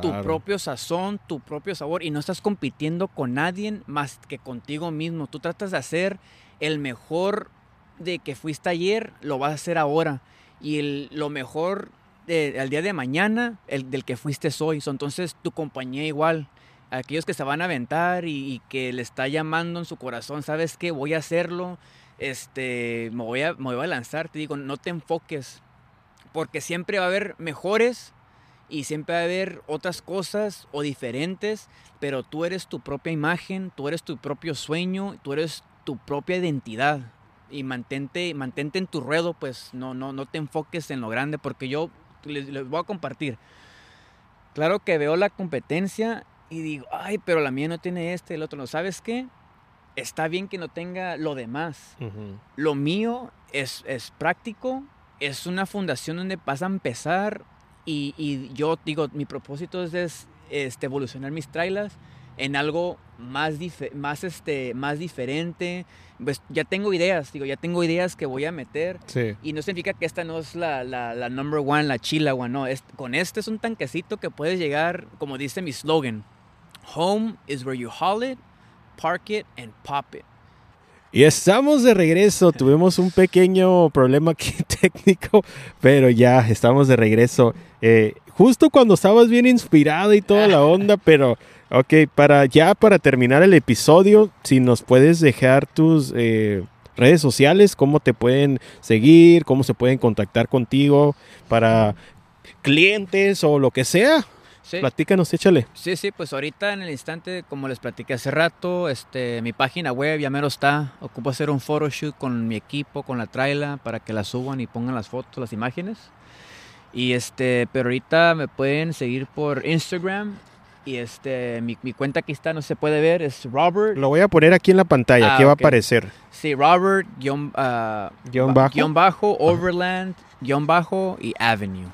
tu propio sazón, tu propio sabor y no estás compitiendo con nadie más que contigo mismo. Tú tratas de hacer el mejor de que fuiste ayer, lo vas a hacer ahora. Y el, lo mejor del día de mañana, el del que fuiste hoy. Entonces tu compañía igual. Aquellos que se van a aventar y, y que le está llamando en su corazón, ¿sabes qué? Voy a hacerlo este, me voy, a, me voy a lanzar, te digo, no te enfoques, porque siempre va a haber mejores y siempre va a haber otras cosas o diferentes, pero tú eres tu propia imagen, tú eres tu propio sueño, tú eres tu propia identidad y mantente, mantente en tu ruedo, pues no, no, no te enfoques en lo grande, porque yo les, voy a compartir. Claro que veo la competencia y digo, ay, pero la mía no tiene este, el otro no. ¿Sabes qué? Está bien que no tenga lo demás. Lo mío es, es, práctico, es una fundación donde vas a empezar y, y yo digo, mi propósito es, este, evolucionar mis trailers en algo más, más, este, más diferente. Pues ya tengo ideas, digo, ya tengo ideas que voy a meter. Y no significa que esta no es la, la, la number one, la chila no. Es, con este es un tanquecito que puedes llegar, como dice mi slogan, Home is where you haul it Park It and Pop It. Y estamos de regreso. Tuvimos un pequeño problema aquí técnico, pero ya estamos de regreso. Eh, justo cuando estabas bien inspirado y toda la onda, pero ok, para ya para terminar el episodio, si nos puedes dejar tus eh, redes sociales, cómo te pueden seguir, cómo se pueden contactar contigo para clientes o lo que sea. Sí. Platícanos, échale. Sí, sí, pues ahorita en el instante, como les platiqué hace rato, este, mi página web ya mero está. Ocupo hacer un photoshoot con mi equipo, con la traila, para que la suban y pongan las fotos, las imágenes. Y este, pero ahorita me pueden seguir por Instagram. Y este, mi, mi cuenta aquí está, no se puede ver, es Robert. Lo voy a poner aquí en la pantalla, aquí ah, va a aparecer. Sí, Robert, guion, uh, bajo, guion bajo Overland, guion bajo y Avenue.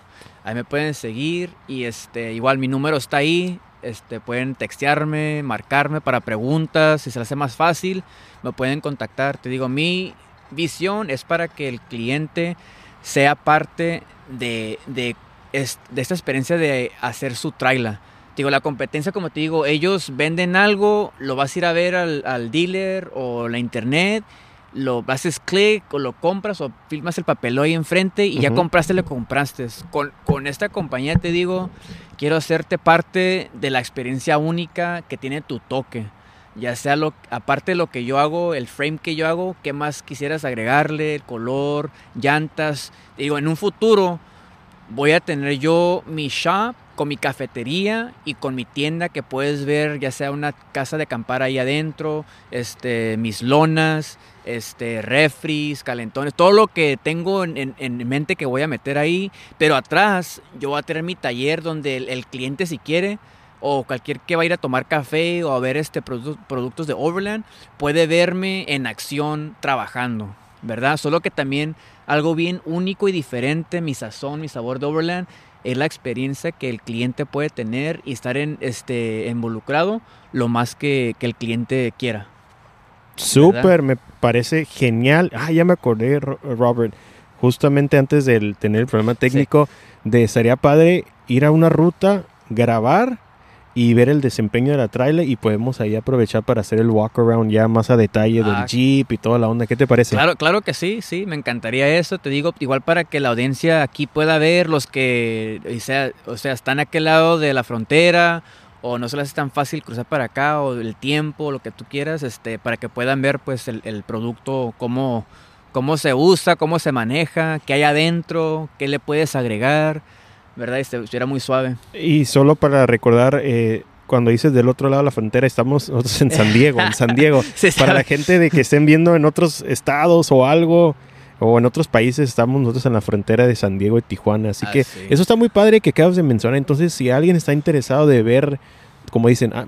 Ahí me pueden seguir y este, igual mi número está ahí. Este, pueden textearme, marcarme para preguntas, si se les hace más fácil, me pueden contactar. Te digo, mi visión es para que el cliente sea parte de, de, de esta experiencia de hacer su trailer. Digo, la competencia, como te digo, ellos venden algo, lo vas a ir a ver al, al dealer o la internet lo haces clic o lo compras o filmas el papel ahí enfrente y ya compraste lo compraste. Con, con, esta compañía te digo, quiero hacerte parte de la experiencia única que tiene tu toque. Ya sea lo, aparte de lo que yo hago, el frame que yo hago, ¿qué más quisieras agregarle? El color, llantas. Te digo, en un futuro voy a tener yo mi shop con mi cafetería y con mi tienda que puedes ver, ya sea una casa de acampar ahí adentro, este, mis lonas, este, refris, calentones, todo lo que tengo en, mente que voy a meter ahí. Pero atrás yo voy a tener mi taller donde el, cliente si quiere o cualquier que va a ir a tomar café o a ver este productos de Overland puede verme en acción trabajando, ¿verdad? Solo que también algo bien único y diferente, mi sazón, mi sabor de Overland, es la experiencia que el cliente puede tener y estar en, este, involucrado lo más que, que el cliente quiera. Súper, me parece genial. Ah, ya me acordé, Robert. Justamente antes de tener el problema técnico, de sería padre ir a una ruta, grabar y ver el desempeño de la trailer y podemos ahí aprovechar para hacer el walk around ya más a detalle del ah. Jeep y toda la onda. ¿Qué te parece? Claro, claro que sí, sí, me encantaría eso. Te digo, igual para que la audiencia aquí pueda ver los que, o sea, o sea están a aquel lado de la frontera o no se les hace tan fácil cruzar para acá o el tiempo, lo que tú quieras, este, para que puedan ver pues el, el producto, cómo, cómo se usa, cómo se maneja, qué hay adentro, qué le puedes agregar, ¿verdad? Y estuviera muy suave. Y solo para recordar, eh, cuando dices del otro lado de la frontera, estamos nosotros en San Diego, en San Diego. Para la gente de que estén viendo en otros estados o algo, o en otros países, estamos nosotros en la frontera de San Diego y Tijuana. Así Ah, que sí. eso está muy padre que acabas de mencionar. Entonces, si alguien está interesado de ver, como dicen, ah,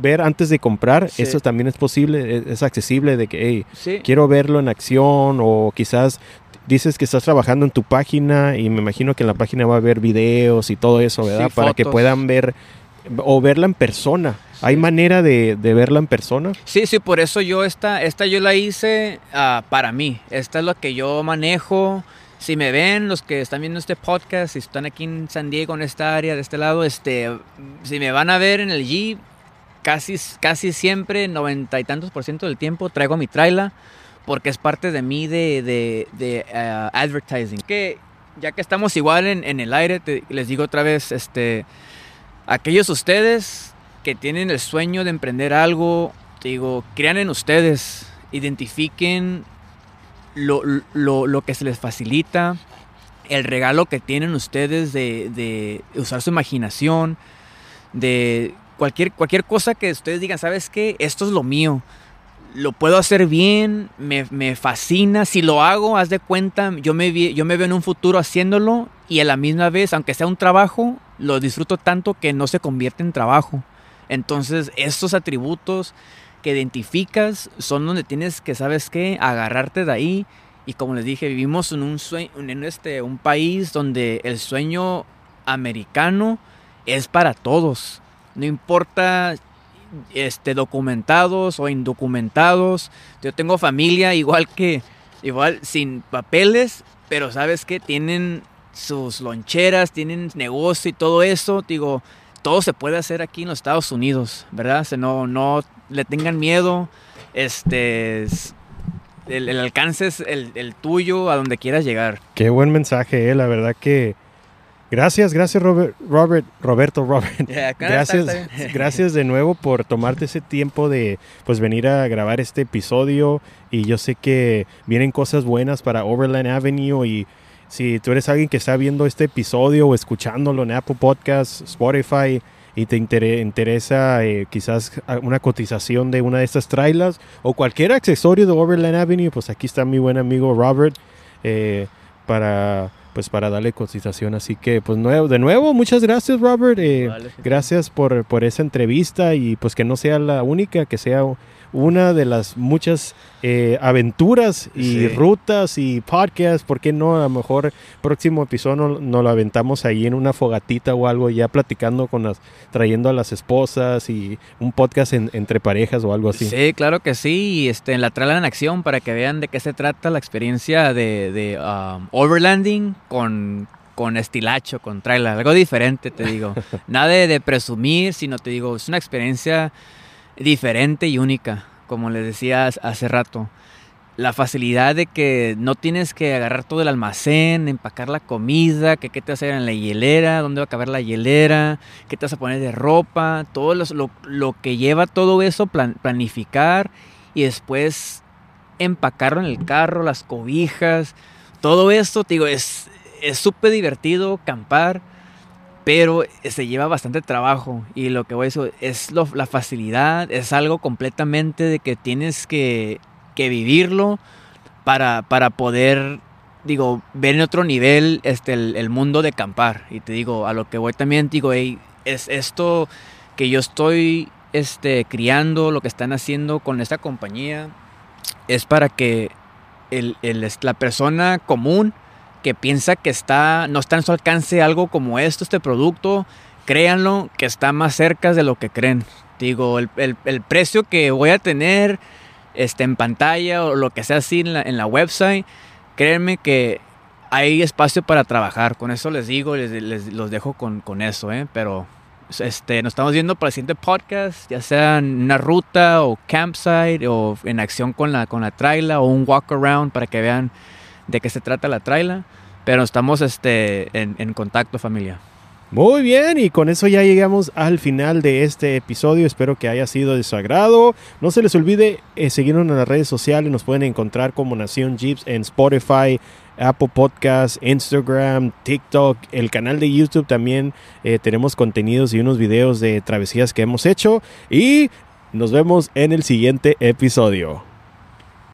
ver antes de comprar, Sí. eso también es posible, es, es accesible de que, hey, Sí. quiero verlo en acción o quizás dices que estás trabajando en tu página y me imagino que en la página va a haber videos y todo eso, ¿verdad? Para que puedan ver o verla en persona. ¿Hay manera de, de verla en persona? Sí, sí, por eso yo esta, esta yo la hice ah, para mí. Esta es lo que yo manejo. Si me ven, los que están viendo este podcast, si están aquí en San Diego, en esta área, de este lado, este, si me van a ver en el Jeep, casi, casi siempre, noventa y tantos por ciento del tiempo, traigo mi trailer porque es parte de mí de, de, de, ah, advertising. Que ya que estamos igual en, en el aire, te- les digo otra vez, este, aquellos ustedes que tienen el sueño de emprender algo, digo, crean en ustedes, identifiquen lo, lo- lo que se les facilita, el regalo que tienen ustedes de, de usar su imaginación, de cualquier, cualquier cosa que ustedes digan, ¿sabes qué? Esto es lo mío. Lo puedo hacer bien, me, me fascina. Si lo hago, haz de cuenta, yo me, yo me veo en un futuro haciéndolo y a la misma vez, aunque sea un trabajo, lo disfruto tanto que no se convierte en trabajo. Entonces, estos atributos que identificas son donde tienes que, ¿sabes qué? Agarrarte de ahí. Y como les dije, vivimos en un, sue- en este, un país donde el sueño americano es para todos. No importa este, documentados o indocumentados. Yo tengo familia igual que, igual sin papeles, pero sabes que tienen sus loncheras, tienen negocio y todo eso. Digo, todo se puede hacer aquí en los Estados Unidos, ¿verdad? Se no, no le tengan miedo. Este, es- el, el alcance es el, el tuyo a donde quieras llegar. Qué buen mensaje, eh, la verdad que... Gracias, gracias Robert, Robert Roberto, Robert. Gracias, gracias de nuevo por tomarte ese tiempo de pues venir a grabar este episodio y yo sé que vienen cosas buenas para Overland Avenue y si tú eres alguien que está viendo este episodio o escuchándolo en Apple Podcasts, Spotify y te intere- interesa eh, quizás una cotización de una de estas trailers o cualquier accesorio de Overland Avenue, pues aquí está mi buen amigo Robert eh, para pues para darle cotización. Así que pues nuevo, de nuevo, muchas gracias Robert. eh, Vale. Gracias por, por esa entrevista y pues que no sea la única, que sea una de las muchas eh, aventuras y Sí. rutas y podcasts. ¿Por qué no? A lo mejor próximo episodio nos no lo aventamos ahí en una fogatita o algo, ya platicando con las, trayendo a las esposas y un podcast en- entre parejas o algo así. Sí, claro que sí. y, Este, en la trala en acción para que vean de qué se trata la experiencia de, de, um, overlanding con, con estilacho, con trailer. Algo diferente, te digo. Nada de, de presumir, sino te digo, es una experiencia diferente y única, como les decía hace- rato. La facilidad de que no tienes que agarrar todo el almacén, empacar la comida, que qué te vas a hacer en la hielera, dónde va a caber la hielera, qué te vas a poner de ropa, todo los- lo, lo que lleva todo eso, plan- planificar y después empacarlo en el carro, las cobijas, todo esto, te digo, es es súper divertido campar, pero se lleva bastante trabajo y lo que voy a decir es lo- la facilidad, es algo completamente de que tienes que, que vivirlo para, para poder, digo, ver en otro nivel este, el, mundo de acampar. Y te digo, a lo que voy también, digo, "Ey, es esto que yo estoy este, criando, lo que están haciendo con esta compañía, es para que el- el- la persona común que piensa que está, no está en su alcance algo como esto, este producto, créanlo que está más cerca de lo que creen. Digo, el, el- precio que voy a tener este, en pantalla o lo que sea así en la, en la website, créanme que hay espacio para trabajar. Con eso les digo, les, les- los dejo con, con eso, ¿eh? Pero este, nos estamos viendo para el siguiente podcast, ya sea en una ruta o campsite o en acción con la, con la traila o un walk around para que vean de qué se trata la traila. Pero estamos este, en, contacto, familia. Muy bien, y con eso ya llegamos al final de este episodio. Espero que haya sido de su agrado. No se les olvide eh, seguirnos en las redes sociales. Nos pueden encontrar como Nación Jeeps en Spotify, Apple Podcasts, Instagram, TikTok, el canal de YouTube también. eh, tenemos contenidos y unos videos de travesías que hemos hecho. Y nos vemos en el siguiente episodio.